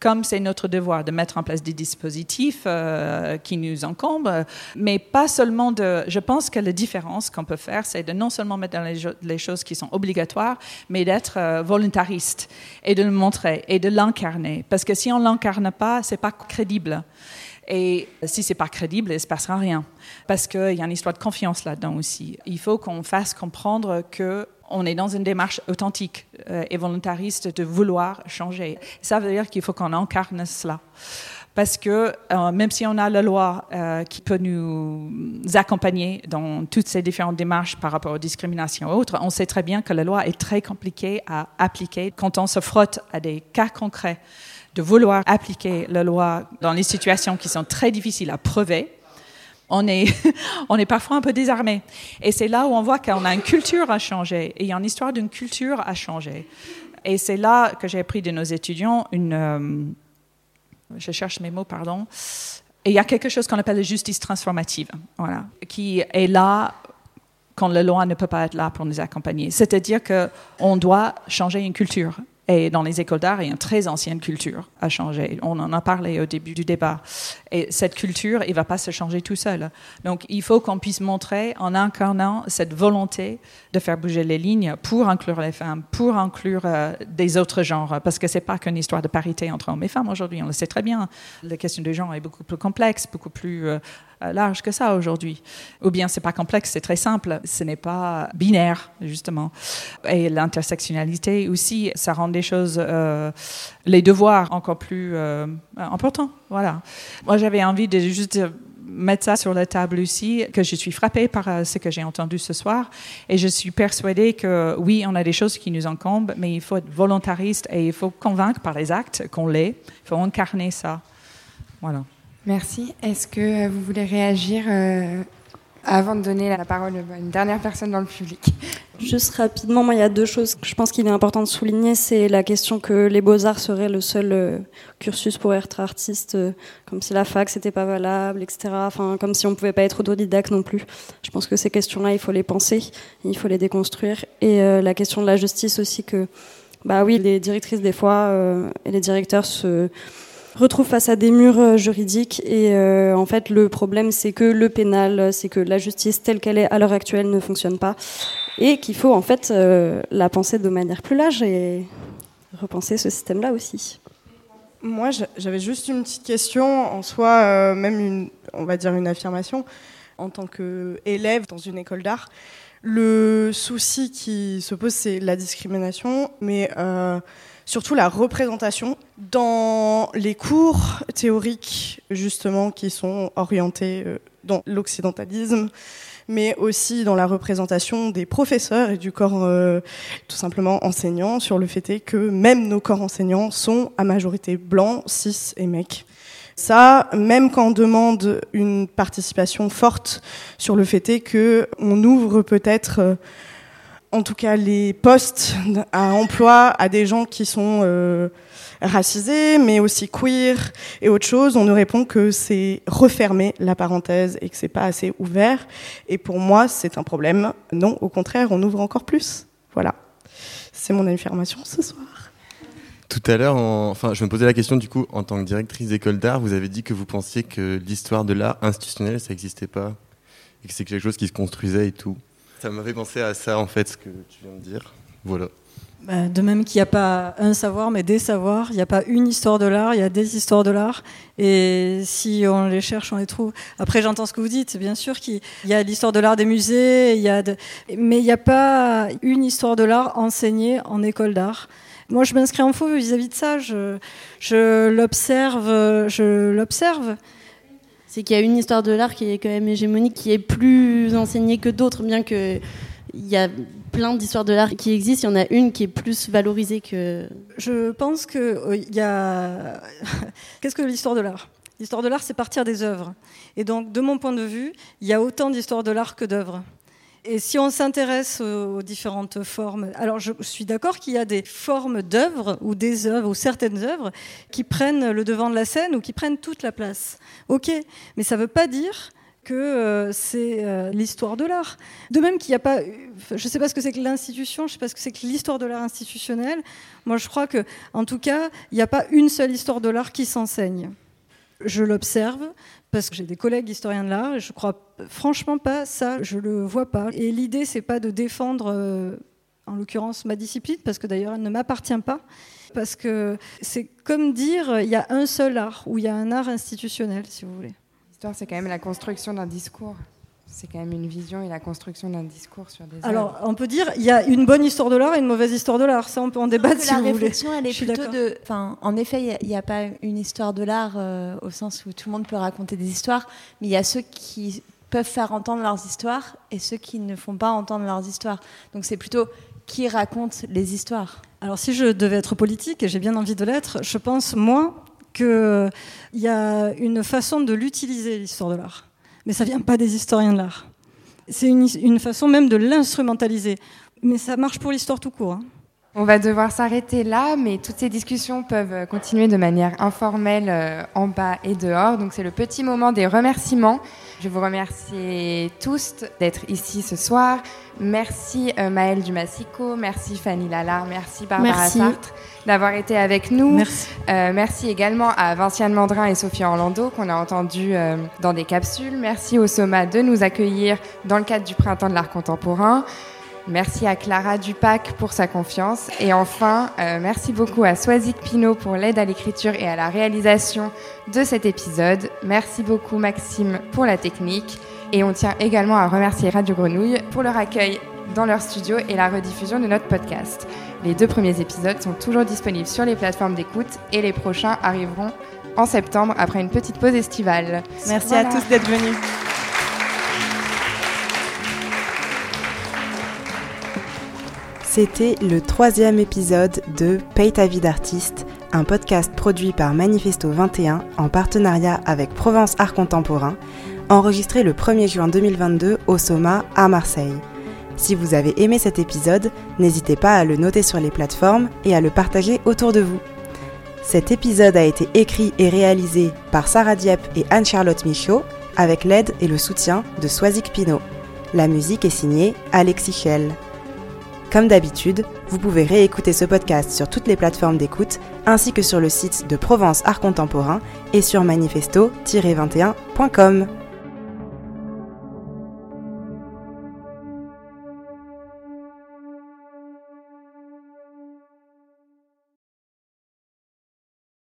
Comme c'est notre devoir de mettre en place des dispositifs euh, qui nous encombrent, mais pas seulement de. Je pense que la différence qu'on peut faire, c'est de non seulement mettre dans les, choses qui sont obligatoires, mais d'être euh, volontariste et de le montrer et de l'incarner. Parce que si on l'incarne pas, c'est pas crédible. Et si c'est pas crédible, il ne se passera rien. Parce qu'il y a une histoire de confiance là-dedans aussi. Il faut qu'on fasse comprendre que on est dans une démarche authentique euh, et volontariste de vouloir changer. Ça veut dire qu'il faut qu'on incarne cela. Parce que euh, même si on a la loi euh, qui peut nous accompagner dans toutes ces différentes démarches par rapport aux discriminations et autres, on sait très bien que la loi est très compliquée à appliquer quand on se frotte à des cas concrets de vouloir appliquer la loi dans les situations qui sont très difficiles à prouver (laughs) on est, parfois un peu désarmé. Et c'est là où on voit qu'on a une culture à changer. Et il y a une histoire d'une culture à changer. Et c'est là que j'ai appris de nos étudiants une. Euh, je cherche mes mots, pardon. Et il y a quelque chose qu'on appelle la justice transformative, voilà, qui est là quand la loi ne peut pas être là pour nous accompagner. C'est-à-dire qu'on doit changer une culture. Et dans les écoles d'art, il y a une très ancienne culture à changer. On en a parlé au début du débat. Et cette culture, il ne va pas se changer tout seul. Donc, il faut qu'on puisse montrer, en incarnant cette volonté de faire bouger les lignes pour inclure les femmes, pour inclure euh, des autres genres. Parce que ce n'est pas qu'une histoire de parité entre hommes et femmes aujourd'hui. On le sait très bien. La question du genre est beaucoup plus complexe, beaucoup plus euh, large que ça aujourd'hui. Ou bien c'est pas complexe, c'est très simple. Ce n'est pas binaire, justement. Et l'intersectionnalité aussi, ça rend des choses, euh, les devoirs encore plus euh, importants. Voilà. Moi, j'avais envie de juste mettre ça sur la table aussi, que je suis frappée par ce que j'ai entendu ce soir. Et je suis persuadée que oui, on a des choses qui nous encombrent, mais il faut être volontariste et il faut convaincre par les actes qu'on l'est. Il faut incarner ça. Voilà. Merci. Est-ce que vous voulez réagir euh, avant de donner la parole à une dernière personne dans le public? Juste rapidement, moi, il y a deux choses que je pense qu'il est important de souligner. C'est la question que les beaux-arts seraient le seul euh, cursus pour être artiste, euh, comme si la fac, c'était pas valable, etc. Enfin, comme si on pouvait pas être autodidacte non plus. Je pense que ces questions-là, il faut les penser, il faut les déconstruire. Et la question de la justice aussi, que, bah oui, les directrices, des fois, et les directeurs se retrouve face à des murs euh, juridiques et euh, en fait le problème c'est que le pénal, c'est que la justice telle qu'elle est à l'heure actuelle ne fonctionne pas et qu'il faut en fait euh, la penser de manière plus large et repenser ce système-là aussi. Moi, j'avais juste une petite question, en soi, même on va dire une affirmation. En tant qu'élève dans une école d'art, le souci qui se pose, c'est la discrimination, mais surtout la représentation dans les cours théoriques justement qui sont orientés euh, dans l'occidentalisme mais aussi dans la représentation des professeurs et du corps euh, tout simplement enseignant sur le fait que même nos corps enseignants sont à majorité blancs, cis et mecs. Ça, même quand on demande une participation forte sur le fait on ouvre peut-être euh, en tout cas les postes à emploi à des gens qui sont euh, racisés, mais aussi queer et autre chose, on nous répond que c'est refermer la parenthèse et que c'est pas assez ouvert. Et pour moi, c'est un problème. Non, au contraire, on ouvre encore plus. Voilà. C'est mon affirmation ce soir. Tout à l'heure, enfin, je me posais la question du coup, en tant que directrice d'école d'art, vous avez dit que vous pensiez que l'histoire de l'art institutionnel, ça n'existait pas, et que c'est quelque chose qui se construisait et tout. Ça m'avait pensé à ça, en fait, ce que tu viens de dire. Voilà. Bah, de même qu'il n'y a pas un savoir, mais des savoirs. Il n'y a pas une histoire de l'art, il y a des histoires de l'art. Et si on les cherche, on les trouve. Après, j'entends ce que vous dites. Bien sûr qu'il y a l'histoire de l'art des musées, il y a mais il n'y a pas une histoire de l'art enseignée en école d'art. Moi, je m'inscris en faux vis-à-vis de ça. Je, je l'observe. Je l'observe c'est qu'il y a une histoire de l'art qui est quand même hégémonique, qui est plus enseignée que d'autres, bien que il y a plein d'histoires de l'art qui existent, il y en a une qui est plus valorisée que. Je pense que euh, il y a. (laughs) Qu'est-ce que l'histoire de l'art? L'histoire de l'art, c'est partir des œuvres. Et donc, de mon point de vue, il y a autant d'histoires de l'art que d'œuvres. Et si on s'intéresse aux différentes formes, alors je suis d'accord qu'il y a des formes d'œuvres ou des œuvres ou certaines œuvres qui prennent le devant de la scène ou qui prennent toute la place. Ok, mais ça ne veut pas dire que euh, c'est euh, l'histoire de l'art. De même qu'il n'y a pas, je ne sais pas ce que c'est que l'institution, je ne sais pas ce que c'est que l'histoire de l'art institutionnelle. Moi, je crois que, en tout cas, il n'y a pas une seule histoire de l'art qui s'enseigne. Je l'observe, parce que j'ai des collègues historiens de l'art je crois franchement pas ça, je le vois pas. Et l'idée c'est pas de défendre euh, en l'occurrence ma discipline parce que d'ailleurs elle ne m'appartient pas parce que c'est comme dire il y a un seul art ou il y a un art institutionnel si vous voulez. L'histoire c'est quand même la construction d'un discours. C'est quand même une vision et la construction d'un discours sur des. Alors, on peut dire il y a une bonne histoire de l'art et une mauvaise histoire de l'art. Ça, on peut en débattre si la vous réflexion, voulez. elle est Je suis plutôt de. Enfin, en effet, il n'y a, pas une histoire de l'art euh, au sens où tout le monde peut raconter des histoires, mais il y a ceux qui peuvent faire entendre leurs histoires et ceux qui ne font pas entendre leurs histoires. Donc, c'est plutôt qui raconte les histoires. Alors, si je devais être politique, et j'ai bien envie de l'être, je pense, moi, qu'il y a une façon de l'utiliser, l'histoire de l'art. Mais ça vient pas des historiens de l'art. C'est une, une façon même de l'instrumentaliser. Mais ça marche pour l'histoire tout court. hein. On va devoir s'arrêter là, mais toutes ces discussions peuvent continuer de manière informelle euh, en bas et dehors. Donc c'est le petit moment des remerciements. Je vous remercie tous d'être ici ce soir. Merci euh, Maëlle Dumassico, merci Fanny Lalard, merci Barbara Merci. Sartre d'avoir été avec nous. Merci. Euh, merci également à Vinciane Mandrin et Sophie Orlando qu'on a entendu euh, dans des capsules. Merci au Soma de nous accueillir dans le cadre du Printemps de l'art contemporain. Merci à Clara Dupac pour sa confiance. Et enfin, euh, merci beaucoup à Swazik Pinot pour l'aide à l'écriture et à la réalisation de cet épisode. Merci beaucoup Maxime pour la technique. Et on tient également à remercier Radio Grenouille pour leur accueil dans leur studio et la rediffusion de notre podcast. Les deux premiers épisodes sont toujours disponibles sur les plateformes d'écoute et les prochains arriveront en septembre après une petite pause estivale. Merci à tous d'être venus. C'était le troisième épisode de Paye ta vie d'artiste, un podcast produit par Manifesto 21 en partenariat avec Provence Art Contemporain, enregistré le 1er juin 2022 au Soma à Marseille. Si vous avez aimé cet épisode, n'hésitez pas à le noter sur les plateformes et à le partager autour de vous. Cet épisode a été écrit et réalisé par Sarah Dieppe et Anne-Charlotte Michaud avec l'aide et le soutien de Swazik Pinot. La musique est signée Alexis Schell. Comme d'habitude, vous pouvez réécouter ce podcast sur toutes les plateformes d'écoute ainsi que sur le site de Provence Art Contemporain et sur manifesto-21.com.